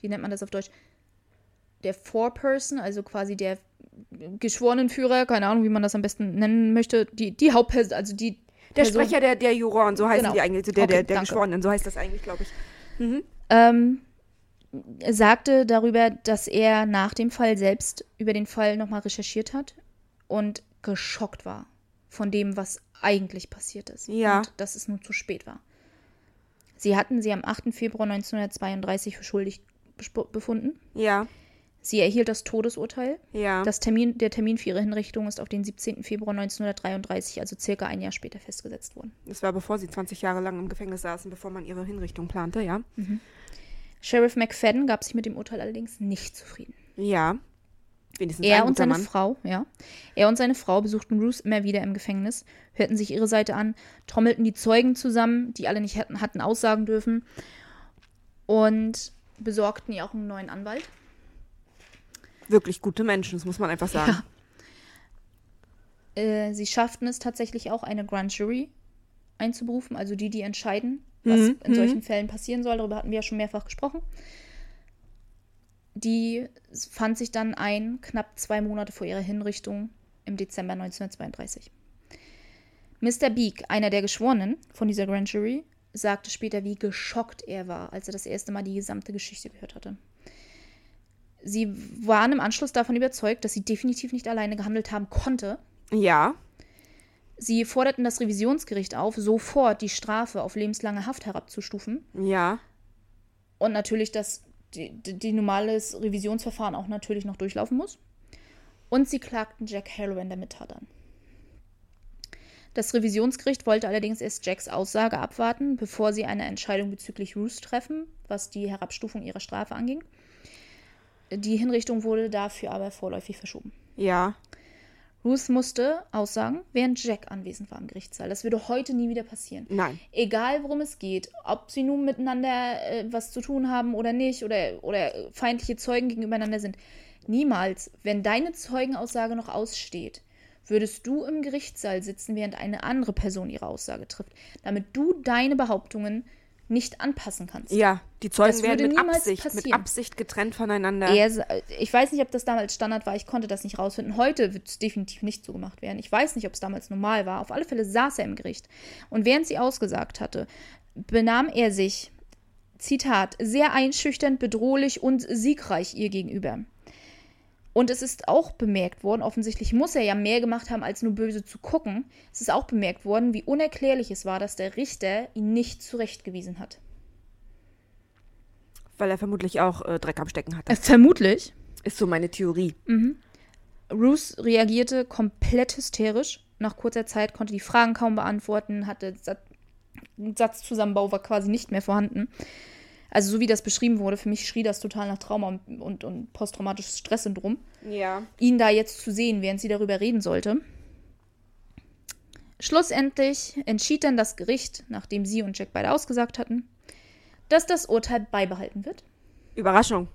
wie nennt man das auf Deutsch? Der Foreperson, also quasi der Geschworenenführer, keine Ahnung, wie man das am besten nennen möchte, die, die Hauptperson, also die Der Person- Sprecher der, der Juroren, so heißen Genau. die eigentlich, der, Okay, der, der danke. Geschworenen, so heißt das eigentlich, glaube ich. ähm, sagte darüber, dass er nach dem Fall selbst über den Fall nochmal recherchiert hat und geschockt war von dem, was eigentlich passiert ist. Ja. Und dass es nun zu spät war. Sie hatten sie am 8. Februar 1932 für schuldig befunden. Ja, Sie erhielt das Todesurteil. ja. Das Termin, der Termin für ihre Hinrichtung ist auf den 17. Februar 1933, also circa ein Jahr später, festgesetzt worden. das war bevor sie 20 Jahre lang im Gefängnis saßen, bevor man ihre Hinrichtung plante, ja. Sheriff McFadden gab sich mit dem Urteil allerdings nicht zufrieden. Ja. Wenigstens Er und seine Mann. Frau, ja. Er und seine Frau besuchten Ruth immer wieder im Gefängnis, hörten sich ihre Seite an, trommelten die Zeugen zusammen, die alle nicht hatten, hatten aussagen dürfen, und besorgten ihr auch einen neuen Anwalt. Wirklich gute Menschen, das muss man einfach sagen. Ja. Äh, sie schafften es tatsächlich auch, eine Grand Jury einzuberufen, also die, die entscheiden, was Mhm, in solchen Fällen passieren soll. Darüber hatten wir ja schon mehrfach gesprochen. Die fand sich dann ein, knapp zwei Monate vor ihrer Hinrichtung im Dezember 1932. Mr. Beek, einer der Geschworenen von dieser Grand Jury, sagte später, wie geschockt er war, als er das erste Mal die gesamte Geschichte gehört hatte. Sie waren im Anschluss davon überzeugt, dass sie definitiv nicht alleine gehandelt haben konnte. Ja, Sie forderten das Revisionsgericht auf, sofort die Strafe auf lebenslange Haft herabzustufen ja. und natürlich, dass die, die, die normales Revisionsverfahren auch natürlich noch durchlaufen muss. Und sie klagten Jack Harrow in der Mittat an. Das Revisionsgericht wollte allerdings erst Jacks Aussage abwarten, bevor sie eine Entscheidung bezüglich Ruth treffen, was die Herabstufung ihrer Strafe anging. Die Hinrichtung wurde dafür aber vorläufig verschoben. Ja. Ruth musste aussagen, während Jack anwesend war im Gerichtssaal. Das würde heute nie wieder passieren. Nein. Egal, worum es geht, ob sie nun miteinander äh, was zu tun haben oder nicht, oder, oder feindliche Zeugen gegenübereinander sind. Niemals, wenn deine Zeugenaussage noch aussteht, würdest du im Gerichtssaal sitzen, während eine andere Person ihre Aussage trifft, damit du deine Behauptungen nicht anpassen kannst. Ja, die Zeugen Das werden mit Absicht, mit. Absicht getrennt voneinander. Er, ich weiß nicht, ob das damals Standard war, ich konnte das nicht rausfinden. Heute wird es definitiv nicht so gemacht werden. Ich weiß nicht, ob es damals normal war. Auf alle Fälle saß er im Gericht. Und während sie ausgesagt hatte, benahm er sich, Zitat, sehr einschüchternd, bedrohlich und siegreich ihr gegenüber. Und es ist auch bemerkt worden, offensichtlich muss er ja mehr gemacht haben, als nur böse zu gucken. Es ist auch bemerkt worden, wie unerklärlich es war, dass der Richter ihn nicht zurechtgewiesen hat. Weil er vermutlich auch äh, Dreck am Stecken hatte. vermutlich. Ist so meine Theorie. Ruth reagierte komplett hysterisch. Nach kurzer Zeit konnte die Fragen kaum beantworten, hatte Sa Satzzusammenbau war quasi nicht mehr vorhanden. Also so wie das beschrieben wurde, für mich schrie das total nach Trauma und, und, und posttraumatisches Stresssyndrom. Ja. Ihn da jetzt zu sehen, während sie darüber reden sollte. Schlussendlich entschied dann das Gericht, nachdem sie und Jack beide ausgesagt hatten, dass das Urteil beibehalten wird. Überraschung.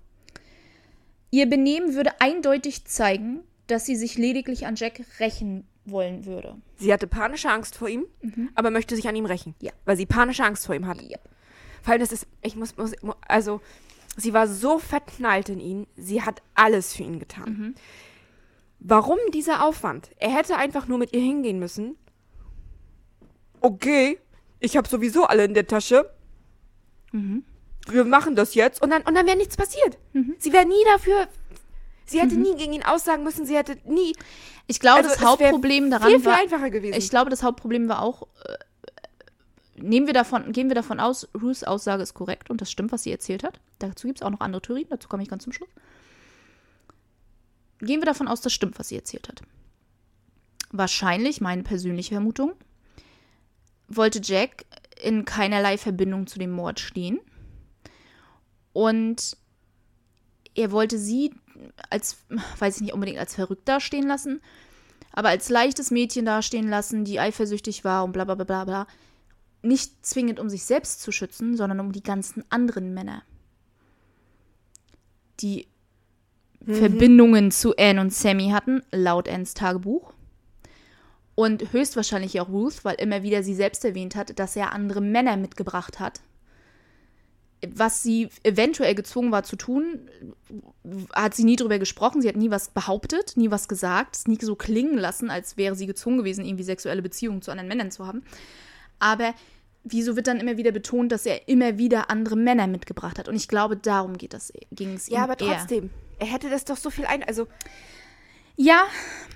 Ihr Benehmen würde eindeutig zeigen, dass sie sich lediglich an Jack rächen wollen würde. Sie hatte panische Angst vor ihm, aber möchte sich an ihm rächen. Ja. Weil sie panische Angst vor ihm hat. Yep. Vor allem, das ist, ich muss, muss also, sie war so verknallt in ihn, sie hat alles für ihn getan. Warum dieser Aufwand? Er hätte einfach nur mit ihr hingehen müssen. Okay, ich habe sowieso alle in der Tasche. Wir machen das jetzt und dann, und dann wäre nichts passiert. Sie wäre nie dafür. Sie hätte nie gegen ihn aussagen müssen. Sie hätte nie. Ich glaube, Also, das Hauptproblem daran viel, viel war. einfacher gewesen. Ich glaube, das Hauptproblem war auch. Nehmen wir davon, gehen wir davon aus, Ruths Aussage ist korrekt und das stimmt, was sie erzählt hat. Dazu gibt es auch noch andere Theorien, dazu komme ich ganz zum Schluss. Gehen wir davon aus, das stimmt, was sie erzählt hat. Wahrscheinlich, meine persönliche Vermutung, wollte Jack in keinerlei Verbindung zu dem Mord stehen. Und er wollte sie als, weiß ich nicht unbedingt als verrückt dastehen lassen, aber als leichtes Mädchen dastehen lassen, die eifersüchtig war und bla bla bla bla bla. Nicht zwingend, um sich selbst zu schützen, sondern um die ganzen anderen Männer. Die Verbindungen zu Anne und Sammy hatten, laut Annes Tagebuch. Und höchstwahrscheinlich auch Ruth, weil immer wieder sie selbst erwähnt hat, dass er andere Männer mitgebracht hat. Was sie eventuell gezwungen war zu tun, hat sie nie drüber gesprochen. Sie hat nie was behauptet, nie was gesagt, es nie so klingen lassen, als wäre sie gezwungen gewesen, irgendwie sexuelle Beziehungen zu anderen Männern zu haben. Aber wieso wird dann immer wieder betont, dass er immer wieder andere Männer mitgebracht hat? Und ich glaube, darum geht das, ging es ja, ihm aber eher. trotzdem. Er hätte das doch so viel ein. Also, Ja,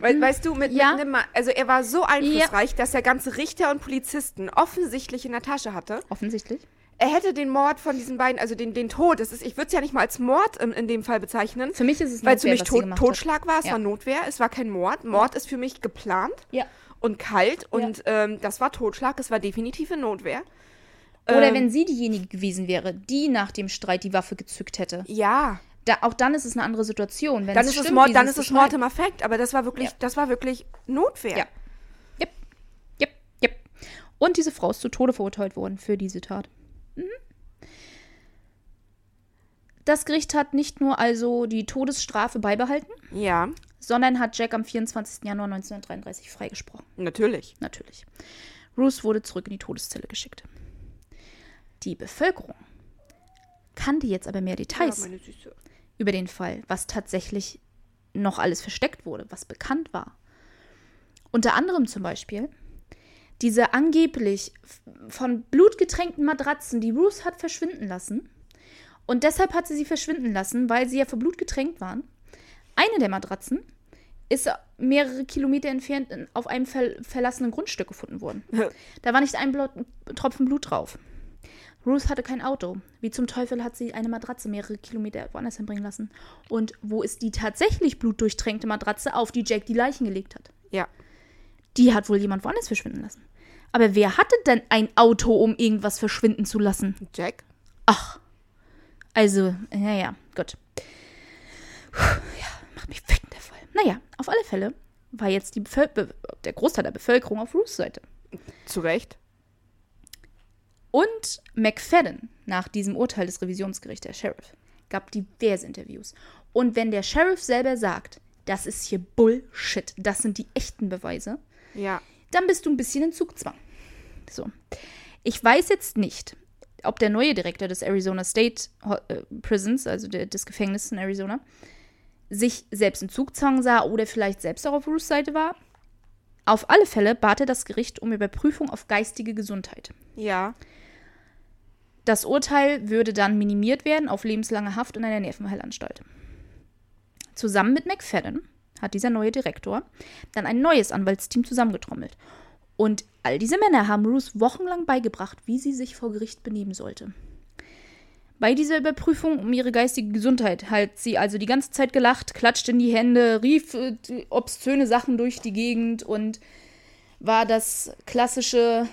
we weißt du, mit, Ja. mit einem also er war so einflussreich, dass er ganze Richter und Polizisten offensichtlich in der Tasche hatte. offensichtlich. Er hätte den Mord von diesen beiden, also den, den Tod, das ist, ich würde es ja nicht mal als Mord in, in dem Fall bezeichnen, Für mich ist es weil es für mich Tod, gemacht hat. Totschlag war, es Ja. war Notwehr, es war kein Mord. Mord ist für mich geplant Ja. Und kalt und ähm, das war Totschlag, es war definitiv eine Notwehr. Oder Ähm, wenn sie diejenige gewesen wäre, die nach dem Streit die Waffe gezückt hätte. Ja, Da, auch dann ist es eine andere Situation. Wenn dann es ist es stimmt, Mord, wie dann ist es. Mord im Affekt, aber das war wirklich, Ja. das war wirklich Notwehr. Ja. Yep. Yep. Yep. Und diese Frau ist zu Tode verurteilt worden für diese Tat. Mhm. Das Gericht hat nicht nur also die Todesstrafe beibehalten, Ja, sondern hat Jack am 24. Januar 1933 freigesprochen. natürlich. Natürlich. Ruth wurde zurück in die Todeszelle geschickt. Die Bevölkerung kannte jetzt aber mehr Details Ja, über den Fall, was tatsächlich noch alles versteckt wurde, was bekannt war. Unter anderem zum Beispiel diese angeblich von Blut getränkten Matratzen, die Ruth hat verschwinden lassen. Und deshalb hat sie sie verschwinden lassen, weil sie ja vor Blut getränkt waren. Eine der Matratzen ist mehrere Kilometer entfernt auf einem ver verlassenen Grundstück gefunden worden. Da war nicht ein Blut, Tropfen Blut drauf. Ruth hatte kein Auto. Wie zum Teufel hat sie eine Matratze mehrere Kilometer woanders hinbringen lassen? Und wo ist die tatsächlich blutdurchtränkte Matratze, auf die Jack die Leichen gelegt hat? Ja. Die hat wohl jemand woanders verschwinden lassen. Aber wer hatte denn ein Auto, um irgendwas verschwinden zu lassen? Jack? Ach. Also, naja, gut. Puh, Ja, mich wütend, der Fall. Naja, auf alle Fälle war jetzt der Großteil der Bevölkerung auf Ruths Seite. Zu Recht. Und McFadden, nach diesem Urteil des Revisionsgerichts, der Sheriff, gab diverse Interviews. Und wenn der Sheriff selber sagt, das ist hier Bullshit, das sind die echten Beweise, Ja. dann bist du ein bisschen in Zugzwang. So. Ich weiß jetzt nicht, ob der neue Direktor des Arizona State äh, Prisons, also des Gefängnisses in Arizona, sich selbst in Zugzwang sah oder vielleicht selbst auch auf Ruths Seite war. Auf alle Fälle bat er das Gericht um Überprüfung auf geistige Gesundheit. Ja. Das Urteil würde dann minimiert werden auf lebenslange Haft in einer Nervenheilanstalt. Zusammen mit McFadden hat dieser neue Direktor dann ein neues Anwaltsteam zusammengetrommelt. Und all diese Männer haben Ruth wochenlang beigebracht, wie sie sich vor Gericht benehmen sollte. Bei dieser Überprüfung um ihre geistige Gesundheit hat sie also die ganze Zeit gelacht, klatscht in die Hände, rief äh, obszöne Sachen durch die Gegend und war das klassische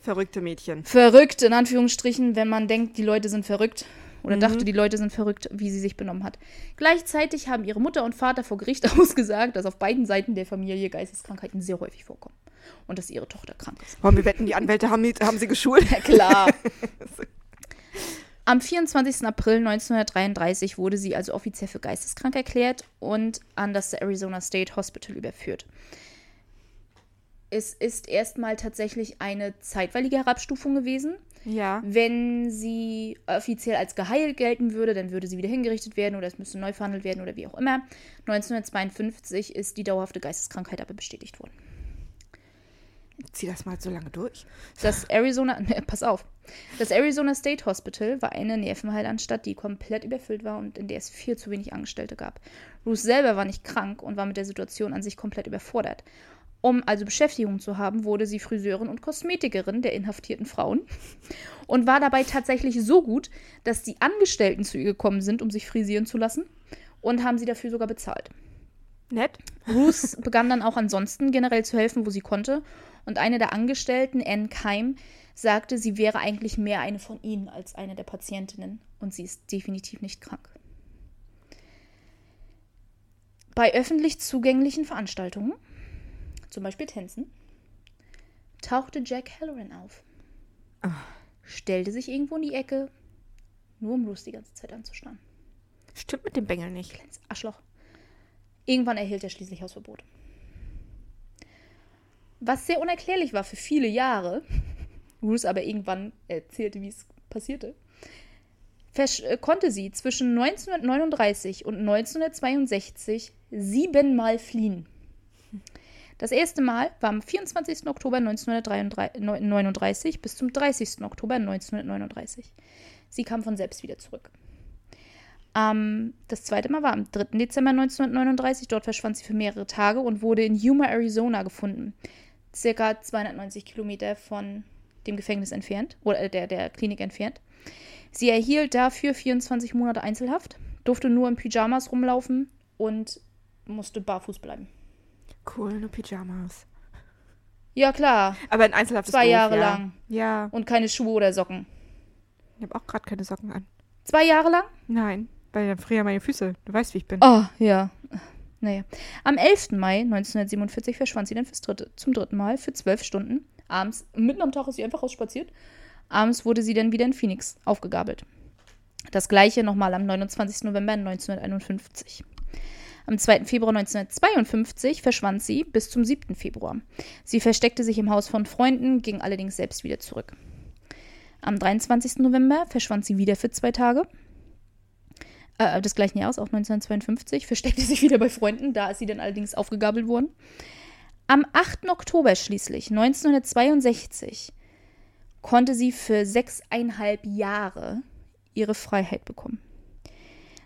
Verrückte Mädchen. verrückt, in Anführungsstrichen, wenn man denkt, die Leute sind verrückt. Oder dachte, die Leute sind verrückt, wie sie sich benommen hat. Gleichzeitig haben ihre Mutter und Vater vor Gericht ausgesagt, dass auf beiden Seiten der Familie Geisteskrankheiten sehr häufig vorkommen. und dass ihre Tochter krank ist. Wollen wir wetten, die Anwälte haben, haben sie geschult? Ja, klar. Am 24. April 1933 wurde sie also offiziell für geisteskrank erklärt und an das Arizona State Hospital überführt. Es ist erstmal tatsächlich eine zeitweilige Herabstufung gewesen. Ja. Wenn sie offiziell als geheilt gelten würde, dann würde sie wieder hingerichtet werden oder es müsste neu verhandelt werden oder wie auch immer. 1952 ist die dauerhafte Geisteskrankheit aber bestätigt worden. Zieh das mal so lange durch. Das Arizona, ne, pass auf. Das Arizona State Hospital war eine Nervenheilanstalt, die komplett überfüllt war und in der es viel zu wenig Angestellte gab. Ruth selber war nicht krank und war mit der Situation an sich komplett überfordert. Um also Beschäftigung zu haben, wurde sie Friseurin und Kosmetikerin der inhaftierten Frauen und war dabei tatsächlich so gut, dass die Angestellten zu ihr gekommen sind, um sich frisieren zu lassen und haben sie dafür sogar bezahlt. Nett. Ruth begann dann auch ansonsten generell zu helfen, wo sie konnte. Und eine der Angestellten, Anne Keim, sagte, sie wäre eigentlich mehr eine von ihnen als eine der Patientinnen. Und sie ist definitiv nicht krank. Bei öffentlich zugänglichen Veranstaltungen, zum Beispiel Tänzen, tauchte Jack Halloran auf. Stellte sich irgendwo in die Ecke, nur um Ruth die ganze Zeit anzustarren. Stimmt mit dem Bengel nicht. Kleines Arschloch. Irgendwann erhielt er schließlich Hausverbot. Was sehr unerklärlich war für viele Jahre, Ruth aber irgendwann erzählte, wie es passierte, äh, konnte sie zwischen 1939 und 1962 siebenmal fliehen. Das erste Mal war am 24. Oktober 1939 bis zum 30. Oktober 1939. Sie kam von selbst wieder zurück. Ähm, das zweite Mal war am 3. Dezember 1939. Dort verschwand sie für mehrere Tage und wurde in Yuma, Arizona gefunden. Circa 290 Kilometer von dem Gefängnis entfernt oder der, der Klinik entfernt. Sie erhielt dafür 24 Monate Einzelhaft, durfte nur in Pyjamas rumlaufen und musste barfuß bleiben. Cool, nur Pyjamas. Ja, klar. Aber in Einzelhaft ist Zwei doof, Jahre ja. lang. Ja. Und keine Schuhe oder Socken. Ich habe auch gerade keine Socken an. Zwei Jahre lang? Nein, weil dann frieren meine Füße. Du weißt, wie ich bin. Oh, ja. Naja. Am 11. Mai 1947 verschwand sie dann fürs dritte, zum dritten Mal für zwölf Stunden. Abends, mitten am Tag ist sie einfach rausspaziert. Abends wurde sie dann wieder in Phoenix aufgegabelt. Das gleiche nochmal am 29. November 1951. Am 2. Februar 1952 verschwand sie bis zum 7. Februar. Sie versteckte sich im Haus von Freunden, ging allerdings selbst wieder zurück. Am 23. November verschwand sie wieder für zwei Tage. Äh, des gleichen Jahres, auch 1952, versteckte sich wieder bei Freunden, da ist sie dann allerdings aufgegabelt worden. Am 8. Oktober schließlich, 1962, konnte sie für sechseinhalb Jahre ihre Freiheit bekommen.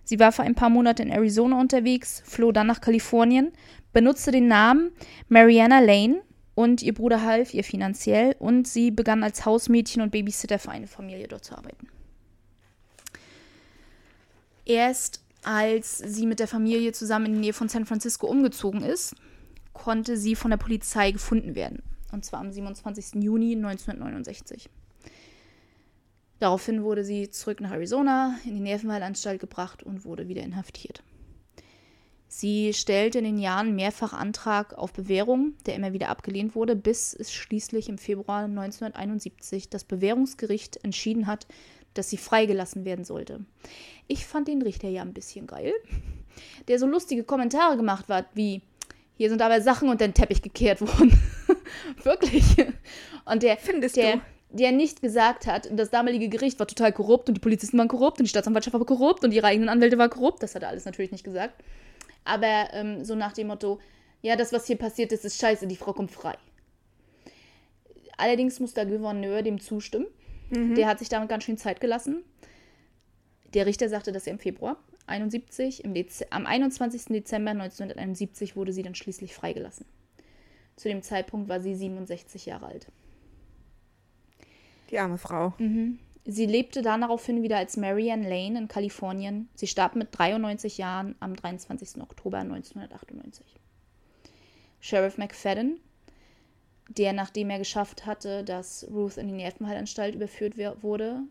Sie war für ein paar Monate in Arizona unterwegs, floh dann nach Kalifornien, benutzte den Namen Mariana Lane und ihr Bruder half ihr finanziell und sie begann als Hausmädchen und Babysitter für eine Familie dort zu arbeiten. Erst als sie mit der Familie zusammen in die Nähe von San Francisco umgezogen ist, konnte sie von der Polizei gefunden werden. Und zwar am 27. Juni 1969. Daraufhin wurde sie zurück nach Arizona in die Nervenheilanstalt gebracht und wurde wieder inhaftiert. Sie stellte in den Jahren mehrfach Antrag auf Bewährung, der immer wieder abgelehnt wurde, bis es schließlich im Februar 1971 das Bewährungsgericht entschieden hat, dass sie freigelassen werden sollte. Ich fand den Richter ja ein bisschen geil, der so lustige Kommentare gemacht hat, wie hier sind aber Sachen unter den Teppich gekehrt worden. Wirklich. Und der, Findest der, du? der nicht gesagt hat, das damalige Gericht war total korrupt und die Polizisten waren korrupt und die Staatsanwaltschaft war korrupt und ihre eigenen Anwälte waren korrupt. Das hat er alles natürlich nicht gesagt. Aber ähm, so nach dem Motto, ja, das, was hier passiert ist, ist scheiße, die Frau kommt frei. Allerdings muss der Gouverneur dem zustimmen. Der hat sich damit ganz schön Zeit gelassen. Der Richter sagte das ja im Februar 71. Im Dez am 21. Dezember 1971 wurde sie dann schließlich freigelassen. Zu dem Zeitpunkt war sie 67 Jahre alt. Die arme Frau. Sie lebte daraufhin wieder als Marianne Lane in Kalifornien. Sie starb mit 93 Jahren am 23. Oktober 1998. Sheriff McFadden, der nachdem er geschafft hatte, dass Ruth in die Nervenheilanstalt überführt wurde,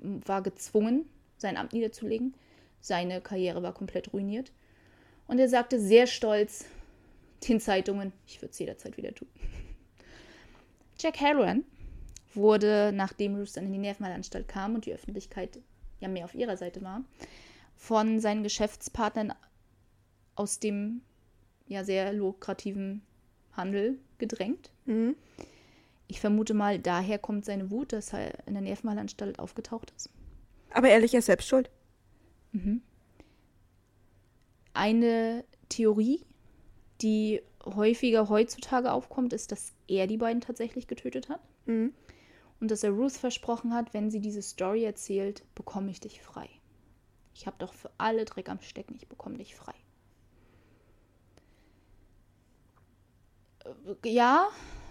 war gezwungen, sein Amt niederzulegen. Seine Karriere war komplett ruiniert. Und er sagte sehr stolz, den Zeitungen. Ich würde es jederzeit wieder tun. Jack Halloran wurde, nachdem Ruth dann in die Nervenheilanstalt kam und die Öffentlichkeit ja mehr auf ihrer Seite war, von seinen Geschäftspartnern aus dem ja sehr lukrativen Handel gedrängt. Mhm. Ich vermute mal, daher kommt seine Wut, dass er in der Nervenheilanstalt aufgetaucht ist. Aber ehrlich, er ist selbst schuld. Eine Theorie, die häufiger heutzutage aufkommt, ist, dass er die beiden tatsächlich getötet hat. Mhm. Und dass er Ruth versprochen hat, wenn sie diese Story erzählt, bekomme ich dich frei. Ich habe doch für alle Dreck am Stecken, ich bekomme dich frei. Ja,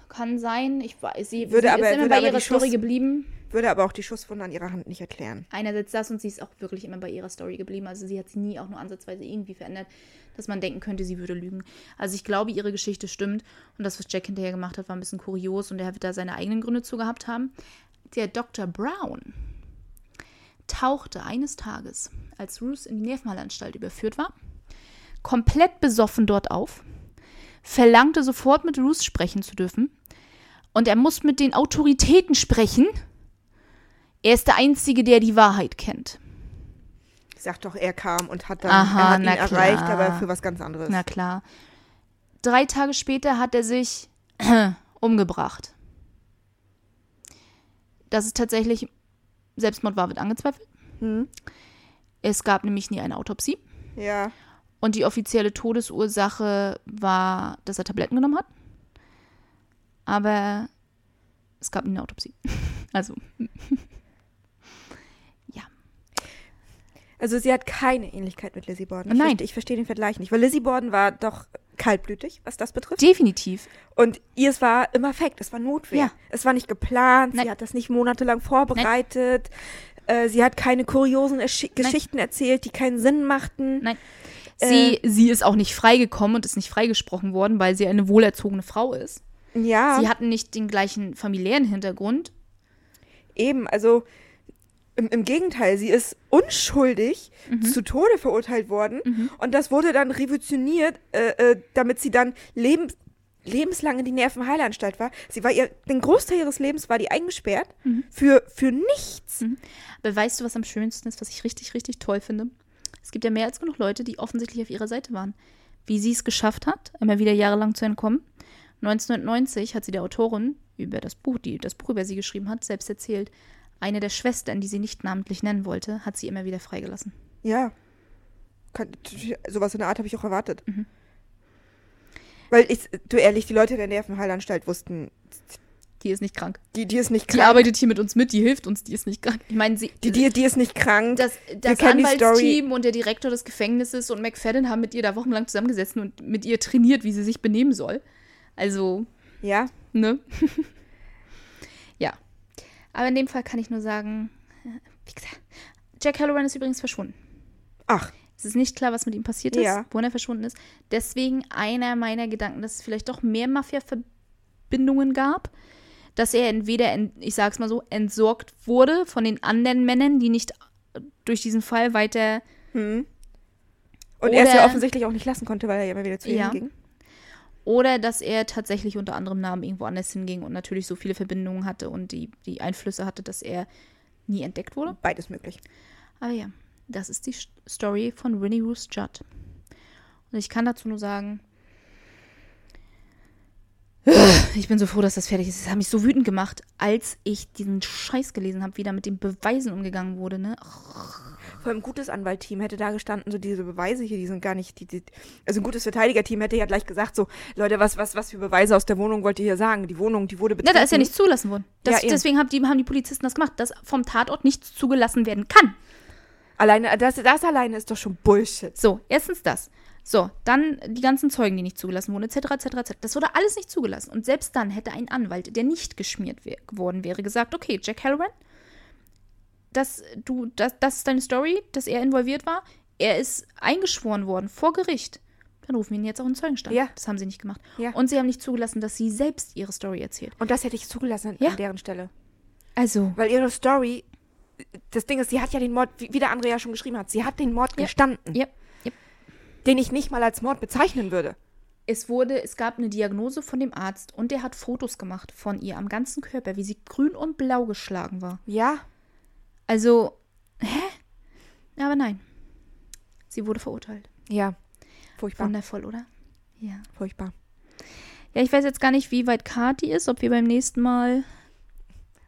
kann sein. Ich weiß, sie, Würde sie aber- ist immer bei ihrer Story Schuss- geblieben. Würde aber auch die Schusswunde an ihrer Hand nicht erklären. Einerseits das und sie ist auch wirklich immer bei ihrer Story geblieben. Also sie hat sie nie auch nur ansatzweise irgendwie verändert, dass man denken könnte, sie würde lügen. Also ich glaube, ihre Geschichte stimmt und das, was Jack hinterher gemacht hat, war ein bisschen kurios und er wird da seine eigenen Gründe zu gehabt haben. Der Dr. Brown tauchte eines Tages, als Ruth in die Nervenheilanstalt überführt war, komplett besoffen dort auf, verlangte sofort mit Ruth sprechen zu dürfen und er muss mit den Autoritäten sprechen. Er ist der Einzige, der die Wahrheit kennt. Ich sag doch, er kam und hat dann Aha, er hat ihn erreicht, klar. aber für was ganz anderes. Na klar. Drei Tage später hat er sich umgebracht. Dass es tatsächlich Selbstmord war, wird angezweifelt. Hm? Es gab nämlich nie eine Autopsie. Ja. Und die offizielle Todesursache war, dass er Tabletten genommen hat. Aber es gab eine Autopsie. Also, Also sie hat keine Ähnlichkeit mit Lizzie Borden. Ich Nein. Verstehe, ich verstehe den Vergleich nicht, weil Lizzie Borden war doch kaltblütig, was das betrifft. definitiv. Und ihr es war immer fake, es war Notwehr. Ja. Es war nicht geplant, Nein. sie hat das nicht monatelang vorbereitet. Äh, sie hat keine kuriosen Ersch- Geschichten erzählt, die keinen Sinn machten. Nein. Äh. Sie, sie ist auch nicht freigekommen und ist nicht freigesprochen worden, weil sie eine wohlerzogene Frau ist. Ja, Sie hatten nicht den gleichen familiären Hintergrund. eben, also im, im Gegenteil, sie ist unschuldig Mhm. zu Tode verurteilt worden und das wurde dann revolutioniert, äh, äh, damit sie dann leben, lebenslang in die Nervenheilanstalt war. Sie war ihr, den Großteil ihres Lebens war die eingesperrt Mhm. für, für nichts. Aber weißt du, was am schönsten ist, was ich richtig, richtig toll finde? Es gibt ja mehr als genug Leute, die offensichtlich auf ihrer Seite waren. Wie sie es geschafft hat, immer wieder jahrelang zu entkommen. 1990 hat sie der Autorin über das Buch, die das Buch über sie geschrieben hat, selbst erzählt. Eine der Schwestern, die sie nicht namentlich nennen wollte, hat sie immer wieder freigelassen. Ja. Kann, sowas in der Art habe ich auch erwartet. Mhm. Weil ich, du ehrlich, die Leute der Nervenheilanstalt wussten, Die ist nicht krank. die, die ist nicht Die krank. arbeitet hier mit uns mit, die hilft uns, die ist nicht krank. Ich meine, sie. Die, die, die ist nicht krank. das, das die. Anwaltsteam und der Direktor des Gefängnisses und McFadden haben mit ihr da wochenlang zusammengesessen und mit ihr trainiert, wie sie sich benehmen soll. Also, ja. ne? ja. Aber in dem Fall kann ich nur sagen, äh, wie gesagt, Jack Halloran ist übrigens verschwunden. Ach, Es ist nicht klar, was mit ihm passiert ist, Ja. wohin er verschwunden ist. Deswegen einer meiner Gedanken, dass es vielleicht doch mehr Mafia-Verbindungen gab. Dass er entweder, ent, ich sag's mal so, entsorgt wurde von den anderen Männern, die nicht durch diesen Fall weiter und er es ja offensichtlich auch nicht lassen konnte, weil er ja immer wieder zu Ja. ihr ging. Oder dass er tatsächlich unter anderem Namen irgendwo anders hinging und natürlich so viele Verbindungen hatte und die, die Einflüsse hatte, dass er nie entdeckt wurde. Beides möglich. Aber ja, das ist die St- Story von Winnie Ruth Judd. Und ich kann dazu nur sagen, ich bin so froh, dass das fertig ist. Es hat mich so wütend gemacht, als ich diesen Scheiß gelesen habe, wie da mit den Beweisen umgegangen wurde. Ne? Vor allem ein gutes Anwaltteam hätte da gestanden, so diese Beweise hier, die sind gar nicht, die, die, also ein gutes Verteidigerteam hätte ja gleich gesagt, so, Leute, was, was, was für Beweise aus der Wohnung wollt ihr hier sagen? Die Wohnung, die wurde Ja, betreten. da ist ja nichts zugelassen worden. Das, Ja, deswegen haben die, haben die Polizisten das gemacht, dass vom Tatort nichts zugelassen werden kann. Alleine, das, das alleine ist doch schon Bullshit. So, erstens das. So, dann die ganzen Zeugen, die nicht zugelassen wurden, etc., etc., etc. Das wurde alles nicht zugelassen. Und selbst dann hätte ein Anwalt, der nicht geschmiert wär, geworden wäre, gesagt, okay, Jack Halloran, das, du, das, das ist deine Story, dass er involviert war. Er ist eingeschworen worden vor Gericht. Dann rufen wir ihn jetzt auch in Zeugenstand. Ja. Das haben sie nicht gemacht. Ja. Und sie haben nicht zugelassen, dass sie selbst ihre Story erzählt. Und das hätte ich zugelassen Ja. an deren Stelle. Also, Weil ihre Story, das Ding ist, sie hat ja den Mord, wie der andere ja schon geschrieben hat, sie hat den Mord Ja. gestanden, ja, den ich nicht mal als Mord bezeichnen würde. es wurde, es gab eine Diagnose von dem Arzt und der hat Fotos gemacht von ihr am ganzen Körper, wie sie grün und blau geschlagen war. Ja. Also, hä? Aber nein. Sie wurde verurteilt. Ja. Furchtbar. Wundervoll, oder? Ja. Furchtbar. Ja, ich weiß jetzt gar nicht, wie weit Kati ist, ob wir beim nächsten Mal,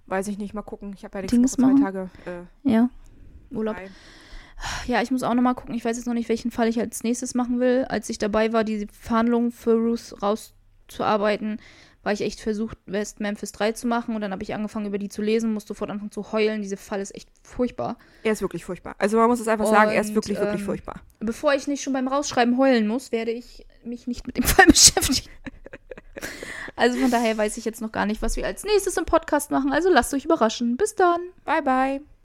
Weiß ich nicht, mal gucken. Ich habe ja nächste Dings Woche zwei? Tage äh, ja, Urlaub. frei. Ja, ich muss auch nochmal gucken. Ich weiß jetzt noch nicht, welchen Fall ich als nächstes machen will. Als ich dabei war, die Verhandlungen für Ruth rauszuarbeiten, war ich echt versucht, West Memphis 3 zu machen. Und dann habe ich angefangen, über die zu lesen, musste sofort anfangen zu heulen. Dieser Fall ist echt furchtbar. Er ist wirklich furchtbar. Also man muss es einfach sagen, er ist Und, wirklich, wirklich ähm, furchtbar. Bevor ich nicht schon beim Rausschreiben heulen muss, werde ich mich nicht mit dem Fall beschäftigen. Also von daher weiß ich jetzt noch gar nicht, was wir als nächstes im Podcast machen. Also lasst euch überraschen. Bis dann. Bye, bye.